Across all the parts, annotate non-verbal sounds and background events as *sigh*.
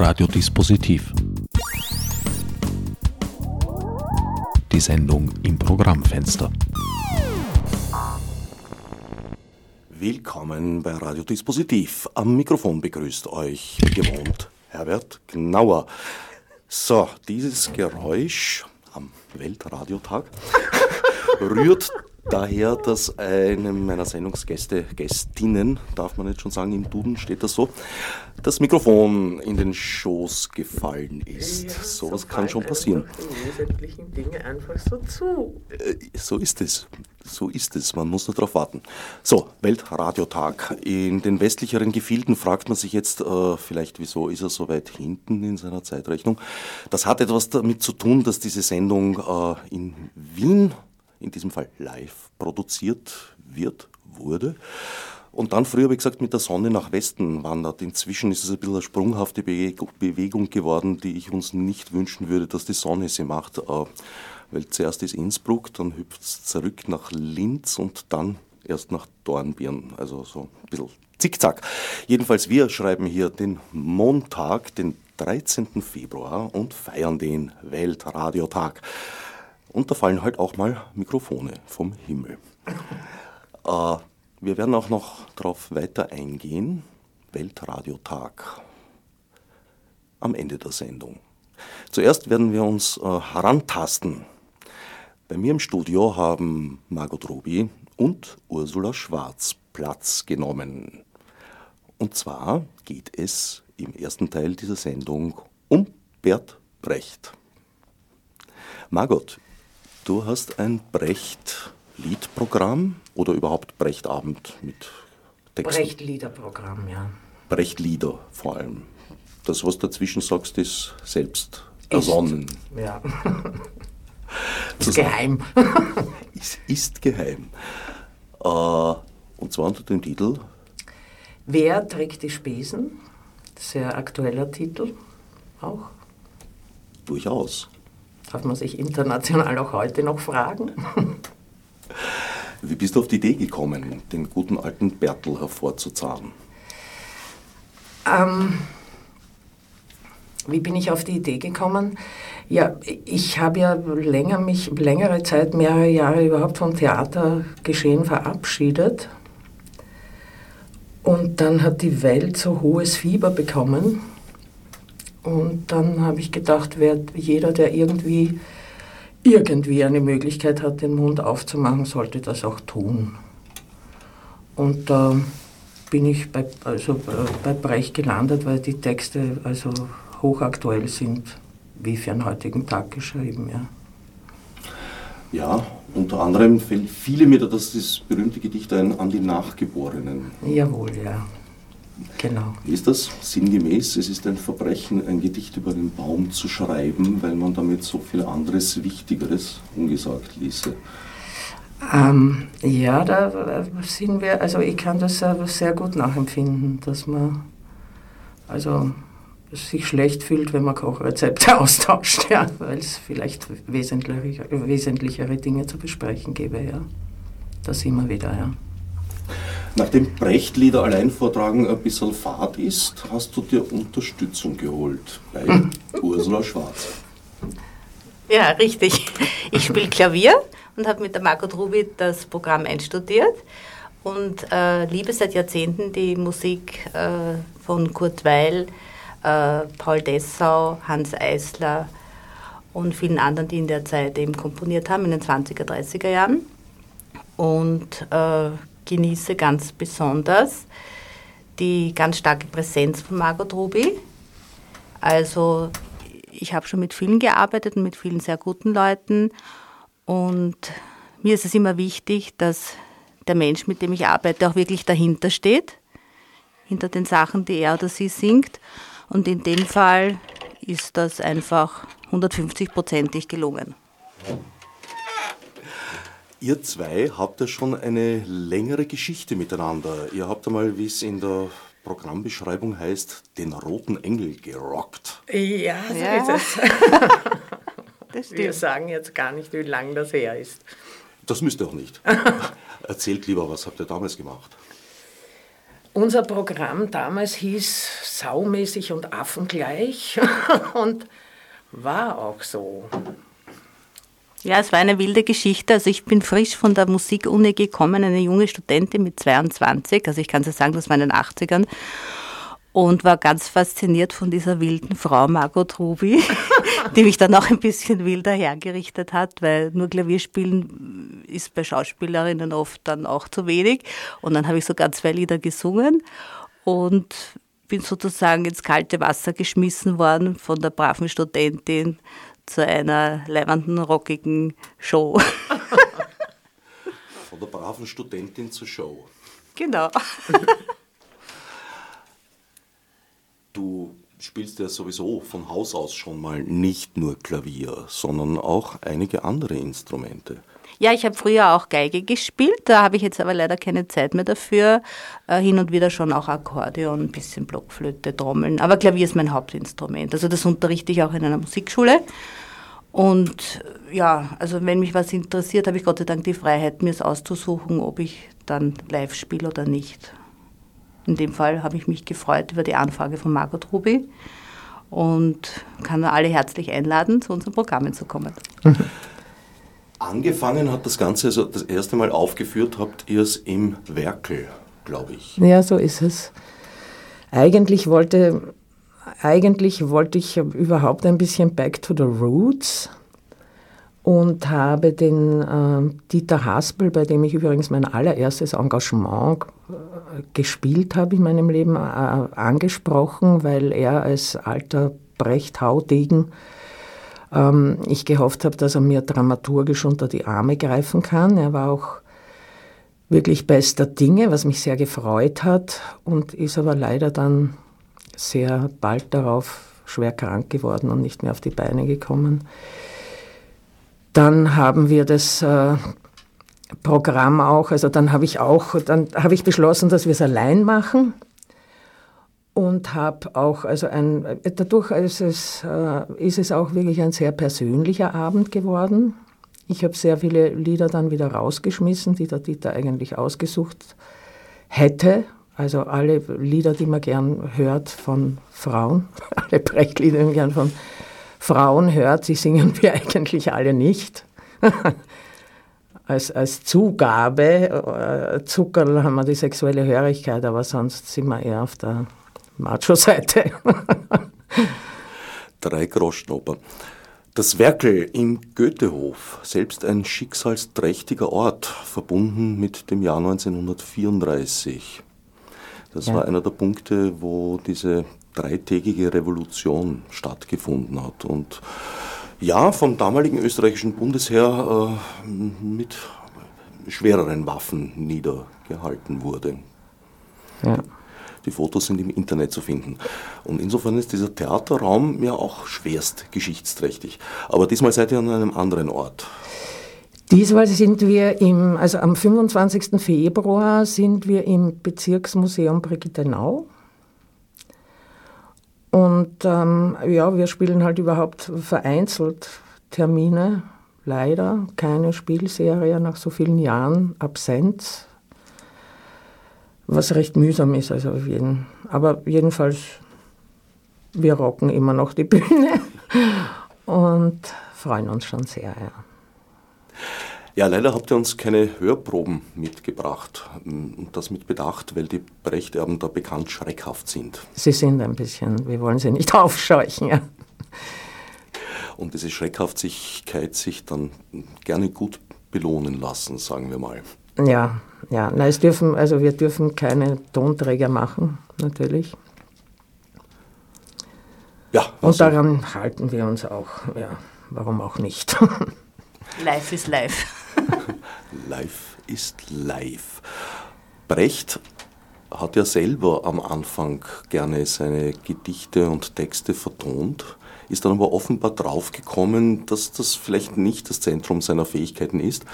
Radiodispositiv. Die Sendung im Programmfenster. Willkommen bei Radiodispositiv. Am Mikrofon begrüßt euch, wie gewohnt, Herbert Gnauer. So, dieses Geräusch am Weltradiotag *laughs* rührt daher, dass einem meiner Sendungsgäste, Gästinnen, darf man jetzt schon sagen, im Duden steht das so, das Mikrofon in den Schoß gefallen ist. Ja, so was kann schon passieren. Die wesentlichen Dinge einfach so zu. Äh, so ist es. So ist es. Man muss nur darauf warten. So, Weltradiotag. In den westlicheren Gefilden fragt man sich jetzt äh, vielleicht, wieso ist er so weit hinten in seiner Zeitrechnung. Das hat etwas damit zu tun, dass diese Sendung äh, in Wien in diesem Fall live produziert wird, wurde. Und dann früher, wie gesagt, mit der Sonne nach Westen wandert. Inzwischen ist es ein bisschen eine sprunghafte Bewegung geworden, die ich uns nicht wünschen würde, dass die Sonne sie macht. Äh, weil zuerst ist Innsbruck, dann hüpft es zurück nach Linz und dann erst nach Dornbirn. Also so ein bisschen zickzack. Jedenfalls, wir schreiben hier den Montag, den 13. Februar und feiern den Weltradiotag. Und da fallen halt auch mal Mikrofone vom Himmel. Äh, wir werden auch noch darauf weiter eingehen. Weltradiotag. Am Ende der Sendung. Zuerst werden wir uns äh, herantasten. Bei mir im Studio haben Margot Ruby und Ursula Schwarz Platz genommen. Und zwar geht es im ersten Teil dieser Sendung um Bert Brecht. Margot, Du hast ein Brecht-Liedprogramm oder überhaupt Brecht-Abend mit Texten? Brecht-Lieder-Programm, ja. Brecht-Lieder vor allem. Das, was dazwischen sagst, ist selbst ersonnen. *laughs* Ist, ja. ist geheim. *laughs* ist, ist geheim. Und zwar unter dem Titel Wer trägt die Spesen? Sehr aktueller Titel auch. Durchaus. Darf man sich international auch heute noch fragen? Wie bist du auf die Idee gekommen, den guten alten Bertel hervorzuzahlen? Ähm, wie bin ich auf die Idee gekommen? Ja, ich habe ja länger mich, längere Zeit, mehrere Jahre überhaupt vom Theatergeschehen verabschiedet. Und dann hat die Welt so hohes Fieber bekommen und dann habe ich gedacht, wer, jeder, der irgendwie, irgendwie eine Möglichkeit hat, den Mund aufzumachen, sollte das auch tun. Und da äh, bin ich bei, also bei Brecht gelandet, weil die Texte also hochaktuell sind, wie für einen heutigen Tag geschrieben. Ja. Ja, unter anderem fällt viele mir das, das berühmte Gedicht ein an die Nachgeborenen. Jawohl, ja. Genau. Ist das sinngemäß? Es ist ein Verbrechen, ein Gedicht über den Baum zu schreiben, weil man damit so viel anderes Wichtigeres ungesagt ließe. Ähm, ja, da sind wir, also ich kann das sehr gut nachempfinden, dass man also sich schlecht fühlt, wenn man Kochrezepte *laughs* austauscht, ja, weil es vielleicht wesentlichere, wesentlichere Dinge zu besprechen gäbe, ja. Das immer wieder, ja. Nachdem Brecht-Lieder allein vortragen ein bisschen fad ist, hast du dir Unterstützung geholt bei. *laughs* Ursula Schwarz. Ja, richtig. Ich spiele Klavier und habe mit der Margot Ruby das Programm einstudiert und äh, liebe seit Jahrzehnten die Musik äh, von Kurt Weil, äh, Paul Dessau, Hans Eisler und vielen anderen, die in der Zeit eben komponiert haben, in den 20er, 30er Jahren. Und äh, genieße ganz besonders die ganz starke Präsenz von Margot Ruby. Also ich habe schon mit vielen gearbeitet und mit vielen sehr guten Leuten und mir ist es immer wichtig, dass der Mensch, mit dem ich arbeite, auch wirklich dahinter steht, hinter den Sachen, die er oder sie singt. Und in dem Fall ist das einfach 150-prozentig gelungen. Ihr zwei habt ja schon eine längere Geschichte miteinander. Ihr habt einmal, wie es in der Programmbeschreibung heißt, den roten Engel gerockt. Ja, so ja. ist es. *laughs* das Wir sagen jetzt gar nicht, wie lang das her ist. Das müsst ihr auch nicht. *laughs* Erzählt lieber, was habt ihr damals gemacht? Unser Programm damals hieß saumäßig und affengleich *laughs* und war auch so. Ja, es war eine wilde Geschichte. Also ich bin frisch von der Musikuni gekommen, eine junge Studentin mit 22. Also ich kann so sagen, das war in den 80ern. Und war ganz fasziniert von dieser wilden Frau Margot Ruby, *laughs* die mich dann auch ein bisschen wilder hergerichtet hat, weil nur Klavierspielen ist bei Schauspielerinnen oft dann auch zu wenig. Und dann habe ich sogar zwei Lieder gesungen und bin sozusagen ins kalte Wasser geschmissen worden von der braven Studentin zu einer leibenden, rockigen Show. *laughs* Von der braven Studentin zur Show. Genau. *laughs* Du spielst ja sowieso von Haus aus schon mal nicht nur Klavier, sondern auch einige andere Instrumente. Ja, ich habe früher auch Geige gespielt, da habe ich jetzt aber leider keine Zeit mehr dafür. Äh, hin und wieder schon auch Akkordeon, ein bisschen Blockflöte, Trommeln. Aber Klavier ist mein Hauptinstrument. Also das unterrichte ich auch in einer Musikschule. Und ja, also wenn mich was interessiert, habe ich Gott sei Dank die Freiheit, mir es auszusuchen, ob ich dann live spiele oder nicht. In dem Fall habe ich mich gefreut über die Anfrage von Margot Ruby und kann alle herzlich einladen, zu unseren Programmen zu kommen. *laughs* Angefangen hat das Ganze, also das erste Mal aufgeführt habt ihr es im Werkel, glaube ich. Ja, so ist es. Eigentlich wollte, eigentlich wollte ich überhaupt ein bisschen back to the roots und habe den äh, Dieter Haspel, bei dem ich übrigens mein allererstes Engagement äh, gespielt habe in meinem Leben, äh, angesprochen, weil er als alter Brecht-Haudegen ähm, ich gehofft habe, dass er mir dramaturgisch unter die Arme greifen kann. Er war auch wirklich bester Dinge, was mich sehr gefreut hat und ist aber leider dann sehr bald darauf schwer krank geworden und nicht mehr auf die Beine gekommen. Dann haben wir das äh, Programm auch, also dann habe ich auch, dann habe ich beschlossen, dass wir es allein machen und habe auch, also ein, dadurch ist es, äh, ist es auch wirklich ein sehr persönlicher Abend geworden. Ich habe sehr viele Lieder dann wieder rausgeschmissen, die der Dieter eigentlich ausgesucht hätte. Also alle Lieder, die man gern hört von Frauen, *laughs* alle Brechtlieder, die man gern von Frauen hört, die singen wir *laughs* eigentlich alle nicht. *laughs* als, als Zugabe, äh, Zuckerl haben wir die sexuelle Hörigkeit, aber sonst sind wir eher auf der Macho-Seite. *laughs* Drei Groschenoper. Das Werkel im Goethehof, selbst ein schicksalsträchtiger Ort, verbunden mit dem Jahr 1934. Das ja. war einer der Punkte, wo diese dreitägige Revolution stattgefunden hat. Und ja, vom damaligen österreichischen Bundesheer äh, mit schwereren Waffen niedergehalten wurde. Ja. Die Fotos sind im Internet zu finden. Und insofern ist dieser Theaterraum ja auch schwerst geschichtsträchtig. Aber diesmal seid ihr an einem anderen Ort. Diesmal sind wir im, also am 25. Februar sind wir im Bezirksmuseum Brigittenau. Und ähm, ja, wir spielen halt überhaupt vereinzelt Termine, leider keine Spielserie nach so vielen Jahren Absenz was recht mühsam ist. Also jeden, aber jedenfalls, wir rocken immer noch die Bühne *laughs* und freuen uns schon sehr. Ja. Ja, leider habt ihr uns keine Hörproben mitgebracht. Und das mit Bedacht, weil die Brechterben da bekannt schreckhaft sind. Sie sind ein bisschen, wir wollen sie nicht *laughs* aufscheuchen. Ja. Und diese Schreckhaftigkeit sich dann gerne gut belohnen lassen, sagen wir mal. Ja, ja. Na, es dürfen, also wir dürfen keine Tonträger machen, natürlich. Ja. Also Und daran halten wir uns auch. Ja, warum auch nicht? *laughs* live ist live. live *laughs* ist live. Brecht hat ja selber am Anfang gerne seine Gedichte und Texte vertont, ist dann aber offenbar draufgekommen, dass das vielleicht nicht das Zentrum seiner Fähigkeiten ist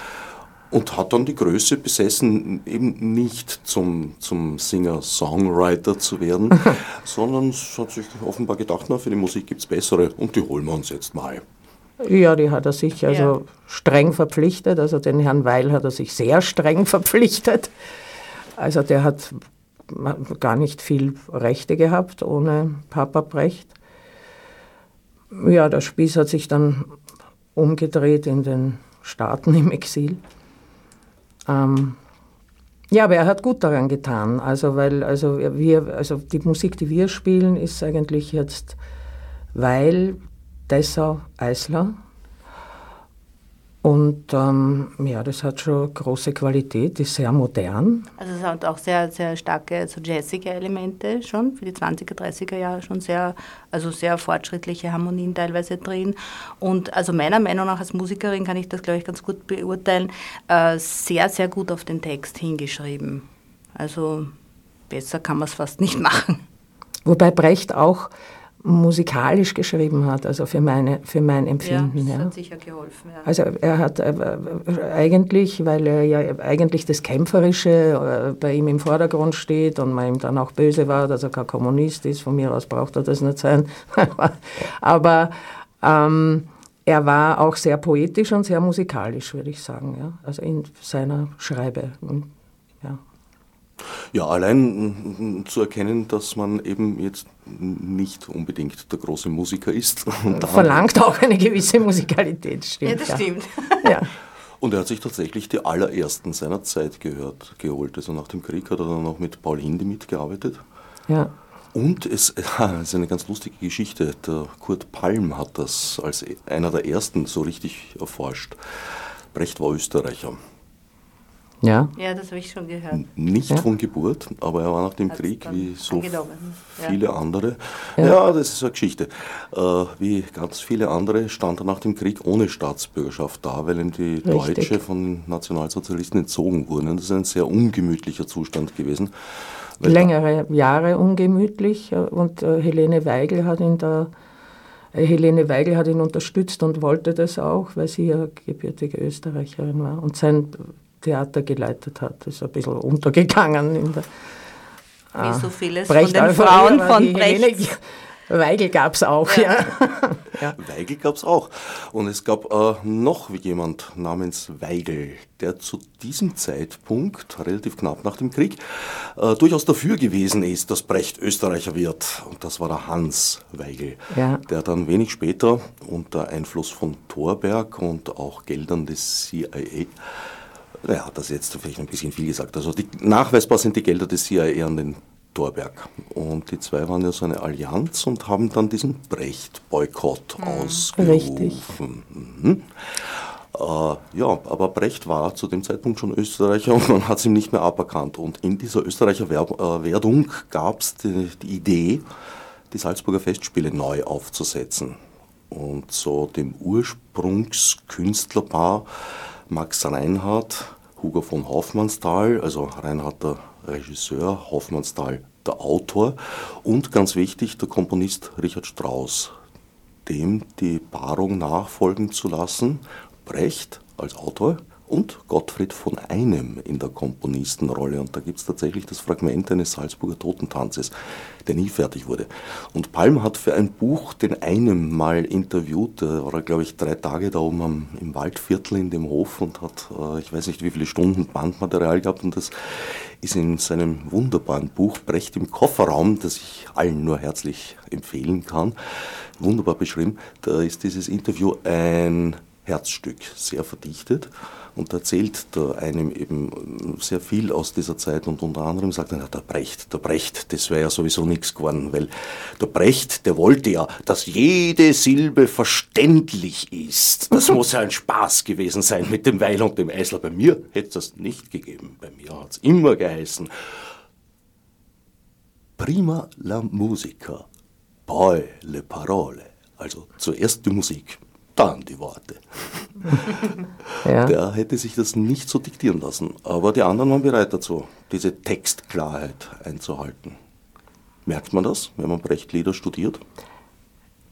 und hat dann die Größe besessen, eben nicht zum, zum Singer-Songwriter zu werden, *laughs* sondern hat sich offenbar gedacht, na, für die Musik gibt es bessere und die holen wir uns jetzt mal. Ja, die hat er sich also ja. streng verpflichtet. Also den Herrn Weil hat er sich sehr streng *laughs* verpflichtet. Also der hat gar nicht viel Rechte gehabt ohne Papa Brecht. Ja, der Spieß hat sich dann umgedreht in den Staaten im Exil. Ähm, ja, aber er hat gut daran getan. Also, weil, also, wir, also die Musik, die wir spielen, ist eigentlich jetzt Weil, Dessau, Eisler. Und ähm, ja, das hat schon große Qualität, ist sehr modern. Also es hat auch sehr, sehr starke so jazzige Elemente schon, für die 20er, 30er Jahre schon sehr, also sehr fortschrittliche Harmonien teilweise drin. Und also meiner Meinung nach als Musikerin kann ich das, glaube ich, ganz gut beurteilen, äh, sehr, sehr gut auf den Text hingeschrieben. Also besser kann man es fast nicht *laughs* machen. Wobei Brecht auch musikalisch geschrieben hat, also für, meine, für mein Empfinden. Ja, das hat sicher geholfen. Ja. Also er hat äh, eigentlich, weil er ja eigentlich das Kämpferische äh, bei ihm im Vordergrund steht und man ihm dann auch böse war, dass er kein Kommunist ist, von mir aus braucht er das nicht sein. *laughs* Aber ähm, er war auch sehr poetisch und sehr musikalisch, würde ich sagen, ja? also in seiner Schreibe. Ja. Ja, allein zu erkennen, dass man eben jetzt nicht unbedingt der große Musiker ist. *laughs* Verlangt auch eine gewisse Musikalität, stimmt. Ja, das ja. stimmt. *laughs* Ja. Und er hat sich tatsächlich die allerersten seiner Zeit gehört, geholt. Also nach dem Krieg hat er dann noch mit Paul Hinde mitgearbeitet. Ja. Und *laughs* es ist eine ganz lustige Geschichte. Der Kurt Palm hat das als einer der ersten so richtig erforscht. Brecht war Österreicher. Ja, ja das habe ich schon gehört. Nicht ja. von Geburt, aber er war nach dem Hat's Krieg wie so viele ja. andere. Ja. ja. das ist eine Geschichte. Äh, wie ganz viele andere stand er nach dem Krieg ohne Staatsbürgerschaft da, weil ihm die Richtig. Deutsche von Nationalsozialisten entzogen wurden. Das ist ein sehr ungemütlicher Zustand gewesen. Längere Jahre ungemütlich und äh, Helene Weigel hat ihn da äh, Helene Weigel hat ihn unterstützt und wollte das auch, weil sie ja gebürtige Österreicherin war. Und sein Theater geleitet hat. Das ist ein bisschen untergegangen in der. Wie so vieles Brecht von den Frauen von Brecht. Weigel gab es auch, ja. ja. *laughs* Weigel gab es auch. Und es gab äh, noch jemand namens Weigel, der zu diesem Zeitpunkt, relativ knapp nach dem Krieg, äh, durchaus dafür gewesen ist, dass Brecht Österreicher wird. Und das war der Hans Weigel, ja. der dann wenig später unter Einfluss von Thorberg und auch Geldern des CIA naja, das ist jetzt vielleicht ein bisschen viel gesagt. Also die, nachweisbar sind die Gelder des CIA an den Thorberg. Und die zwei waren ja so eine Allianz und haben dann diesen Brecht-Boykott mhm. ausgerufen. Richtig. Mhm. Äh, ja, aber Brecht war zu dem Zeitpunkt schon Österreicher und man hat es ihm nicht mehr aberkannt. Und in dieser Österreicher Werb äh, Werdung gab es die, die Idee, die Salzburger Festspiele neu aufzusetzen. Und so dem Ursprungskünstlerpaar Max Reinhardt Hugo von Hoffmannsthal, also Reinhard der Regisseur, Hoffmannsthal der Autor. Und ganz wichtig der Komponist Richard Strauss, dem die Paarung nachfolgen zu lassen, Brecht als Autor und Gottfried von Einem in der Komponistenrolle. Und da gibt es tatsächlich das Fragment eines Salzburger Totentanzes, der nie fertig wurde. Und Palm hat für ein Buch den Einem mal interviewt. Da war er, glaube ich, drei Tage da oben am, im Waldviertel in dem Hof und hat, äh, ich weiß nicht wie viele Stunden Bandmaterial gehabt. Und das ist in seinem wunderbaren Buch Brecht im Kofferraum, das ich allen nur herzlich empfehlen kann, wunderbar beschrieben. Da ist dieses Interview ein Herzstück, sehr verdichtet und erzählt da einem eben sehr viel aus dieser Zeit und unter anderem sagt er, der Brecht, der Brecht, das wäre ja sowieso nichts geworden, weil der Brecht, der wollte ja, dass jede Silbe verständlich ist. Das muss ja ein Spaß gewesen sein mit dem Weil und dem Eisler. Bei mir hätte es das nicht gegeben. Bei mir hat es immer geheißen, prima la musica, poi le parole. Also zuerst die Musik, dann die Worte. *laughs* ja. Der hätte sich das nicht so diktieren lassen. Aber die anderen waren bereit dazu, diese Textklarheit einzuhalten. Merkt man das, wenn man Brecht-Lieder studiert?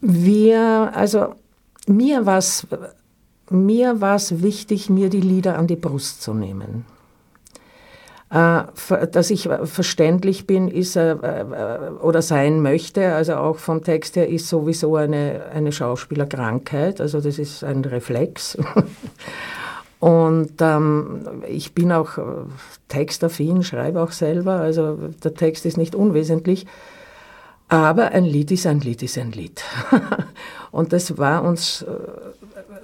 Wir, also mir war es mir wichtig, mir die Lieder an die Brust zu nehmen. Äh, dass ich verständlich bin ist, äh, äh, oder sein möchte, also auch vom Text her, ist sowieso eine, eine Schauspielerkrankheit, also das ist ein Reflex. *laughs* Und ähm, ich bin auch äh, textaffin, schreibe auch selber, also der Text ist nicht unwesentlich. Aber ein Lied ist ein Lied ist ein Lied. *laughs* und das war uns äh,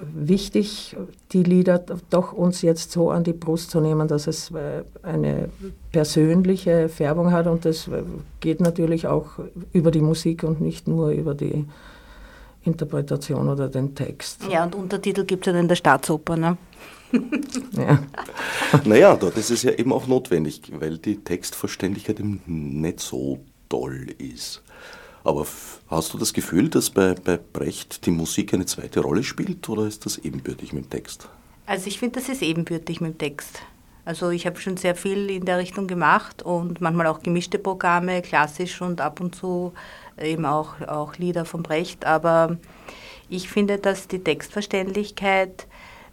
wichtig, die Lieder doch uns jetzt so an die Brust zu nehmen, dass es äh, eine persönliche Färbung hat und das äh, geht natürlich auch über die Musik und nicht nur über die Interpretation oder den Text. Ja, und Untertitel gibt es ja in der Staatsoper, ne? *laughs* ja. Naja, das ist es ja eben auch notwendig, weil die Textverständlichkeit eben nicht so toll ist. Aber hast du das Gefühl, dass bei, bei Brecht die Musik eine zweite Rolle spielt oder ist das ebenbürtig mit dem Text? Also ich finde, das ist ebenbürtig mit dem Text. Also ich habe schon sehr viel in der Richtung gemacht und manchmal auch gemischte Programme, klassisch und ab und zu eben auch, auch Lieder von Brecht. Aber ich finde, dass die Textverständlichkeit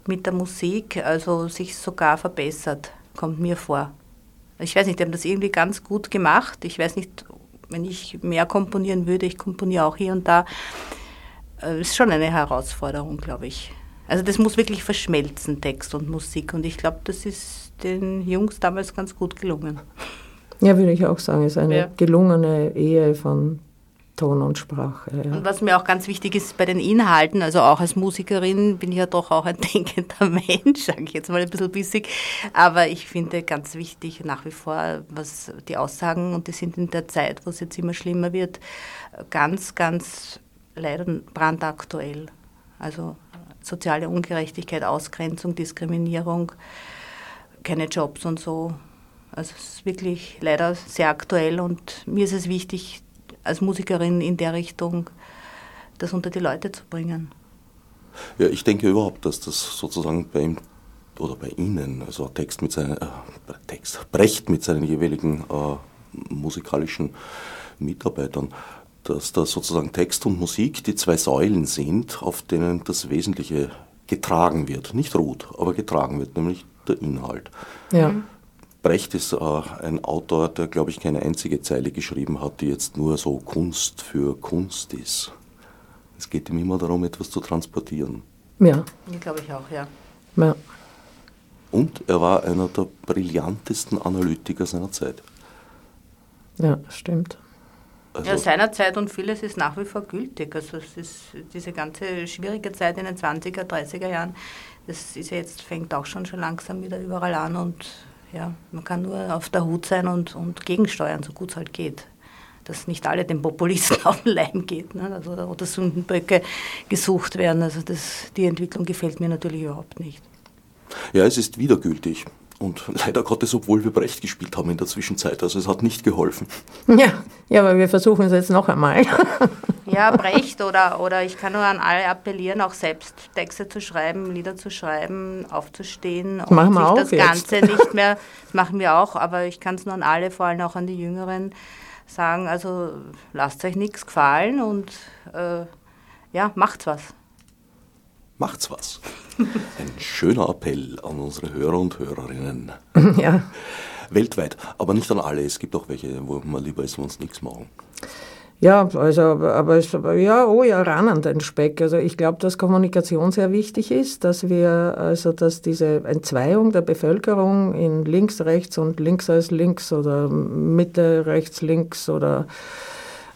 mit der Musik also sich sogar verbessert, kommt mir vor. Ich weiß nicht, die haben das irgendwie ganz gut gemacht. Ich weiß nicht, wenn ich mehr komponieren würde, ich komponiere auch hier und da, äh, ist schon eine Herausforderung, glaube ich. Also das muss wirklich verschmelzen, Text und Musik. Und ich glaube, das ist den Jungs damals ganz gut gelungen. Ja, würde ich auch sagen, es ist eine ja. gelungene Ehe von Ton und Sprache. Ja. Und was mir auch ganz wichtig ist bei den Inhalten, also auch als Musikerin bin ich ja doch auch ein *laughs* denkender Mensch, sage ich jetzt mal ein bisschen bissig, aber ich finde ganz wichtig nach wie vor, was die Aussagen, und die sind in der Zeit, wo es jetzt immer schlimmer wird, ganz, ganz leider brandaktuell. Also soziale Ungerechtigkeit, Ausgrenzung, Diskriminierung, keine Jobs und so. Also es ist wirklich leider sehr aktuell und mir ist es wichtig, als Musikerin in der Richtung das unter die Leute zu bringen. Ja, ich denke überhaupt, dass das sozusagen bei ihm oder bei Ihnen, also Text mit seinen, äh, Text, Brecht mit seinen jeweiligen äh, musikalischen Mitarbeitern, dass da sozusagen Text und Musik die zwei Säulen sind, auf denen das Wesentliche getragen wird. Nicht ruht, aber getragen wird, nämlich der Inhalt. Ja. Brecht ist äh, ein Autor, der, glaube ich, keine einzige Zeile geschrieben hat, die jetzt nur so Kunst für Kunst ist. Es geht ihm immer darum, etwas zu transportieren. Ja. Glaube ich auch, ja. ja. Und er war einer der brillantesten Analytiker seiner Zeit. Ja, stimmt. Also ja, seiner Zeit und vieles ist nach wie vor gültig. Also es ist diese ganze schwierige Zeit in den 20er, 30er Jahren, das ist ja jetzt, fängt auch schon schon langsam wieder überall an und ja, man kann nur auf der Hut sein und, und gegensteuern, so gut es halt geht. Dass nicht alle den Populisten *laughs* auf den Leim geht ne? also, oder Sündenböcke gesucht werden. Also das, die Entwicklung gefällt mir natürlich überhaupt nicht. Ja, es ist wiedergültig. Und leider Gottes, obwohl wir Brecht gespielt haben in der Zwischenzeit. Also es hat nicht geholfen. Ja, ja aber wir versuchen es jetzt noch einmal. *laughs* Ja, Brecht oder, oder ich kann nur an alle appellieren, auch selbst Texte zu schreiben, Lieder zu schreiben, aufzustehen und machen wir sich das Ganze nicht mehr, das machen wir auch, aber ich kann es nur an alle, vor allem auch an die Jüngeren, sagen, also lasst euch nichts gefallen und äh, ja, macht's was macht's was. *laughs* Ein schöner Appell an unsere Hörer und Hörerinnen. Ja. Weltweit, aber nicht an alle. Es gibt auch welche, wo man lieber ist, wenn uns nichts machen. Ja, also, aber es, ja, oh ja, ran an den Speck. Also ich glaube, dass Kommunikation sehr wichtig ist, dass wir, also dass diese Entzweiung der Bevölkerung in links, rechts und links als links oder Mitte, rechts, links oder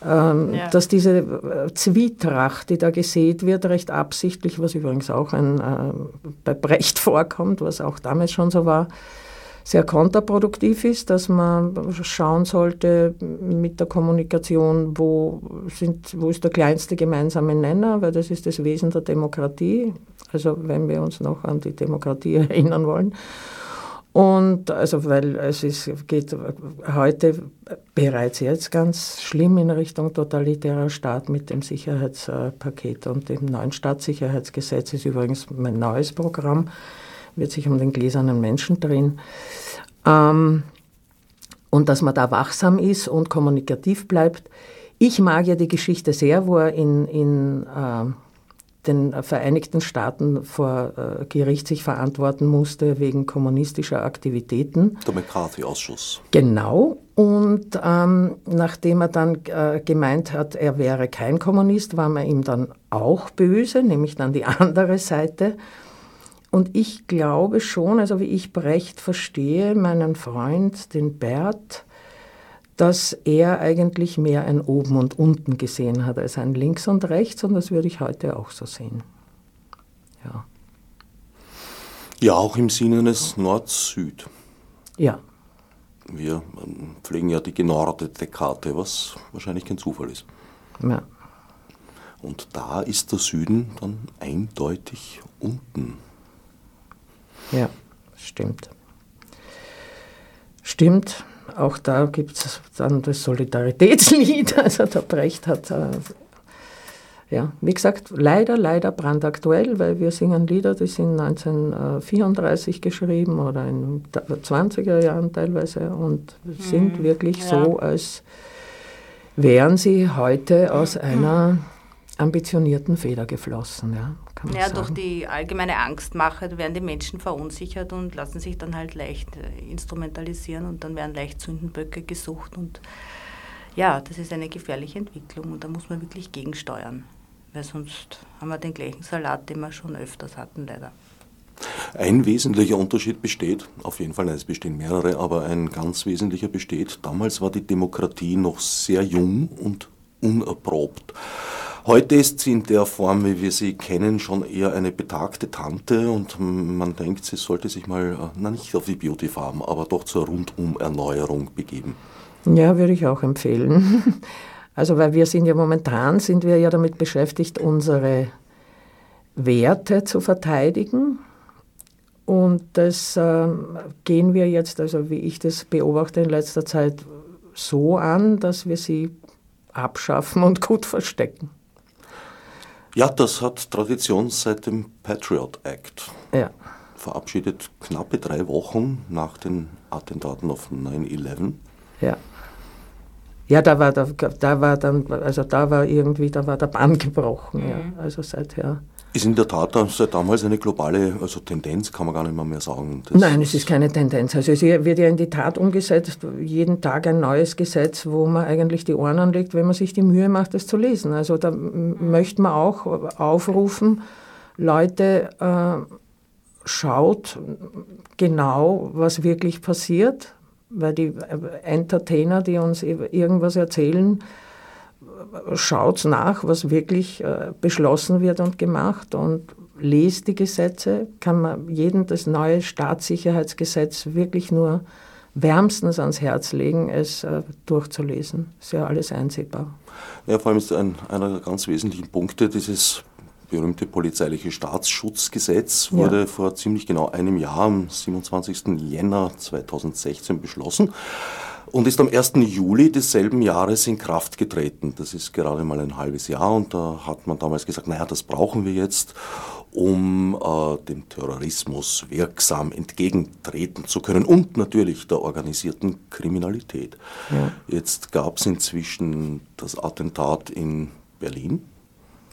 ähm, ja. dass diese äh, Zwietracht, die da gesät wird, recht absichtlich, was übrigens auch ein, äh, bei Brecht *laughs* vorkommt, was auch damals schon so war, sehr kontraproduktiv ist, dass man schauen sollte mit der Kommunikation, wo, sind, wo ist der kleinste gemeinsame Nenner, weil das ist das Wesen der Demokratie, also wenn wir uns noch an die Demokratie *laughs* erinnern wollen. Und also, weil es ist, geht heute bereits jetzt ganz schlimm in Richtung totalitärer Staat mit dem Sicherheitspaket und dem neuen Staatssicherheitsgesetz ist übrigens mein neues Programm, wird sich um den gläsernen Menschen drehen. Ähm, und dass man da wachsam ist und kommunikativ bleibt. Ich mag ja die Geschichte sehr, wo er in, in äh, den Vereinigten Staaten vor äh, Gericht sich verantworten musste wegen kommunistischer Aktivitäten. Der McCarthy-Ausschuss. Genau. Und ähm, nachdem er dann äh, gemeint hat, er wäre kein Kommunist, war man ihm dann auch böse, nämlich dann die *laughs* andere Seite. Und ich glaube schon, also wie ich Brecht verstehe, meinen Freund, den Bert, dass er eigentlich mehr ein Oben und Unten gesehen hat als ein Links und Rechts und das würde ich heute auch so sehen. Ja. Ja, auch im Sinne eines Nord-Süd. Ja. Wir ähm, pflegen ja die genordete Karte, was wahrscheinlich kein Zufall ist. Ja. Und da ist der Süden dann eindeutig unten. Ja, stimmt. Stimmt. Auch da gibt es dann das Solidaritätslied. *laughs* Also der Brecht hat, äh, ja, wie gesagt, leider, leider brandaktuell, weil wir singen Lieder, die sind 1934 geschrieben oder in den 20er Jahren teilweise und sind Mhm, wirklich ja. so, als wären sie heute aus *clears throat* einer ambitionierten Feder geflossen. Ja, kann man Ja, sagen. durch die allgemeine Angstmache werden die Menschen verunsichert und lassen sich dann halt leicht äh, instrumentalisieren und dann werden leicht Sündenböcke gesucht und ja, das ist eine gefährliche Entwicklung und da muss man wirklich gegensteuern, weil sonst haben wir den gleichen Salat, den wir schon öfters hatten, leider. Ein wesentlicher Unterschied besteht, auf jeden Fall, nein, es bestehen mehrere, aber ein ganz wesentlicher besteht. Damals war die Demokratie noch sehr jung und unerprobt. Heute ist sie in der Form, wie wir sie kennen, schon eher eine betagte Tante und man denkt, sie sollte sich mal, äh, na nicht auf die Beauty Farm, aber doch zur Rundum-Erneuerung begeben. Ja, würde ich auch empfehlen. *laughs* Also, weil wir sind ja momentan, sind wir ja damit beschäftigt, unsere Werte zu verteidigen. Und das ähm, gehen wir jetzt, also wie ich das beobachte in letzter Zeit, so an, dass wir sie abschaffen und gut verstecken. Ja, das hat Tradition seit dem Patriot Act. Ja, Verabschiedet knappe drei Wochen nach den Attentaten auf 9-11. ja. Ja, da war, da, da war dann, also da war irgendwie, da war der Bann gebrochen, ja. Also seither. Ist in der Tat seit damals eine globale also Tendenz, kann man gar nicht mehr, mehr sagen. Das Nein, es ist keine Tendenz. Also es wird ja in die Tat umgesetzt, jeden Tag ein neues Gesetz, wo man eigentlich die Ohren anlegt, wenn man sich die Mühe macht, es zu lesen. Also da m- möchte man auch aufrufen, Leute, äh, schaut genau, was wirklich passiert, weil die Entertainer, die uns irgendwas erzählen, schaut nach, was wirklich äh, beschlossen wird und gemacht und lest die Gesetze, kann man jedem das neue Staatssicherheitsgesetz wirklich nur wärmstens ans Herz legen, es äh, durchzulesen. Ist ja alles einsehbar. Ja, vor allem ist ein, einer der ganz wesentlichen Punkte dieses berühmte polizeiliche Staatsschutzgesetz Ja. wurde vor ziemlich genau einem Jahr, am 27. Jänner 2016 beschlossen und ist am 1. Juli desselben Jahres in Kraft getreten. Das ist gerade mal ein halbes Jahr und da hat man damals gesagt, naja, das brauchen wir jetzt, um äh, dem Terrorismus wirksam entgegentreten zu können und natürlich der organisierten Kriminalität. Jetzt gab es inzwischen das Attentat in Berlin.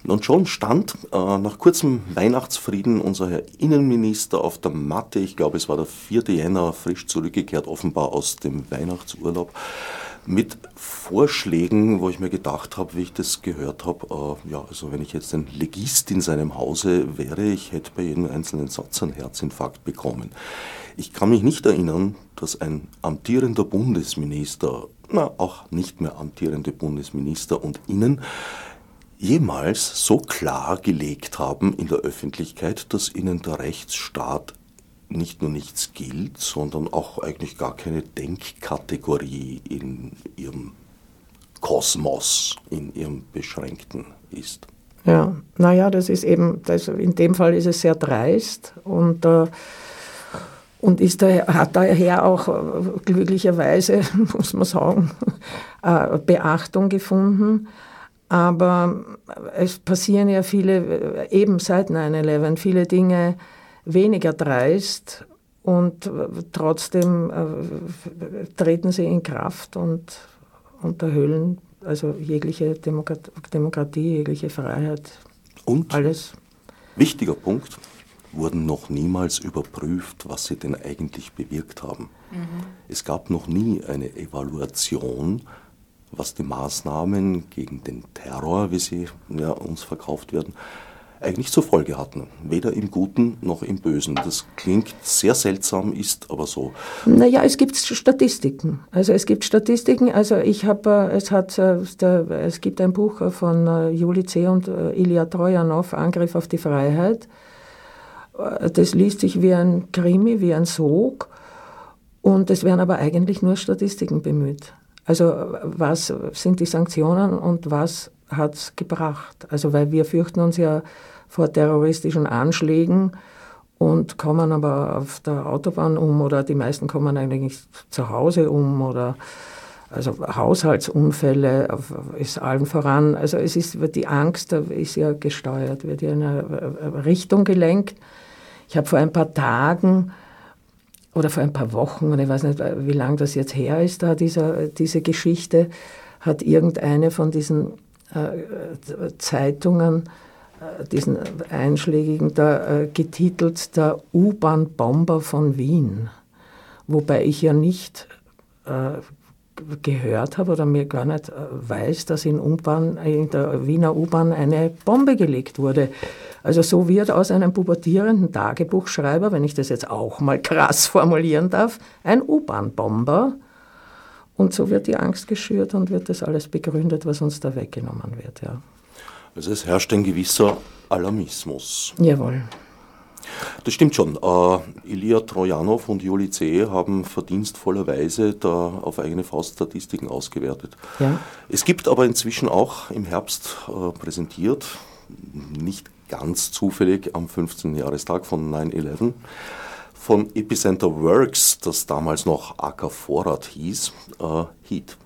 Und schon stand äh, nach kurzem Weihnachtsfrieden unser Herr Innenminister auf der Matte, ich glaube es war der 4. Jänner, frisch zurückgekehrt, offenbar aus dem Weihnachtsurlaub, mit Vorschlägen, wo ich mir gedacht habe, wie ich das gehört habe, äh, ja, also wenn ich jetzt ein Legist in seinem Hause wäre, ich hätte bei jedem einzelnen Satz einen Herzinfarkt bekommen. Ich kann mich nicht erinnern, dass ein amtierender Bundesminister, na auch nicht mehr amtierende Bundesminister und Innen, jemals so klar gelegt haben in der Öffentlichkeit, dass ihnen der Rechtsstaat nicht nur nichts gilt, sondern auch eigentlich gar keine Denkkategorie in ihrem Kosmos, in ihrem Beschränkten ist. Ja, naja, das ist eben, das, in dem Fall ist es sehr dreist und, äh, und ist daher, hat daher auch äh, glücklicherweise, *laughs* muss man sagen, *laughs* äh, Beachtung gefunden. Aber es passieren ja viele, eben seit 9-11, viele Dinge weniger dreist und trotzdem äh, treten sie in Kraft und unterhöhlen also jegliche Demokrat Demokratie, jegliche Freiheit, Und alles. wichtiger Punkt, wurden noch niemals überprüft, was sie denn eigentlich bewirkt haben. Es gab noch nie eine Evaluation, was die Maßnahmen gegen den Terror, wie sie ja, uns verkauft werden, eigentlich zur Folge hatten. Weder im Guten noch im Bösen. Das klingt sehr seltsam, ist aber so. Naja, es gibt Statistiken. Also es gibt Statistiken. Also ich habe, äh, es hat, äh, es gibt ein Buch von äh, Juli C. und Ilya Trojanow, Angriff auf die Freiheit. Das liest sich wie ein Krimi, wie ein Sog. Und es werden aber eigentlich nur Statistiken bemüht. Also was sind die Sanktionen und was hat es gebracht? Also weil wir fürchten uns ja vor terroristischen Anschlägen und kommen aber auf der Autobahn um oder die meisten kommen eigentlich zu Hause um oder also Haushaltsunfälle ist allen voran. Also es ist die Angst ist ja gesteuert, wird ja in eine Richtung gelenkt. Ich habe vor ein paar Tagen oder vor ein paar Wochen, und ich weiß nicht, wie lange das jetzt her ist, da dieser, diese Geschichte, hat irgendeine von diesen äh, Zeitungen, äh, diesen einschlägigen, da äh, getitelt Der U-Bahn-Bomber von Wien. Wobei ich ja nicht äh, gehört habe oder mir gar nicht äh, weiß, dass in, in der Wiener U-Bahn eine Bombe gelegt wurde. Also so wird aus einem pubertierenden Tagebuchschreiber, wenn ich das jetzt auch mal krass formulieren darf, ein U-Bahn-Bomber. Und so wird die Angst geschürt und wird das alles begründet, was uns da weggenommen wird. Ja. Also es herrscht ein gewisser Alarmismus. Jawohl. Das stimmt schon. Äh, Ilya Trojanow und Juli C. haben verdienstvollerweise da auf eigene Faust Statistiken ausgewertet. Ja. Es gibt aber inzwischen auch im Herbst äh, präsentiert, nicht ganz zufällig am 15. Jahrestag von 9-11, von Epicenter Works, das damals noch AK Vorrat hieß, äh, HEAT,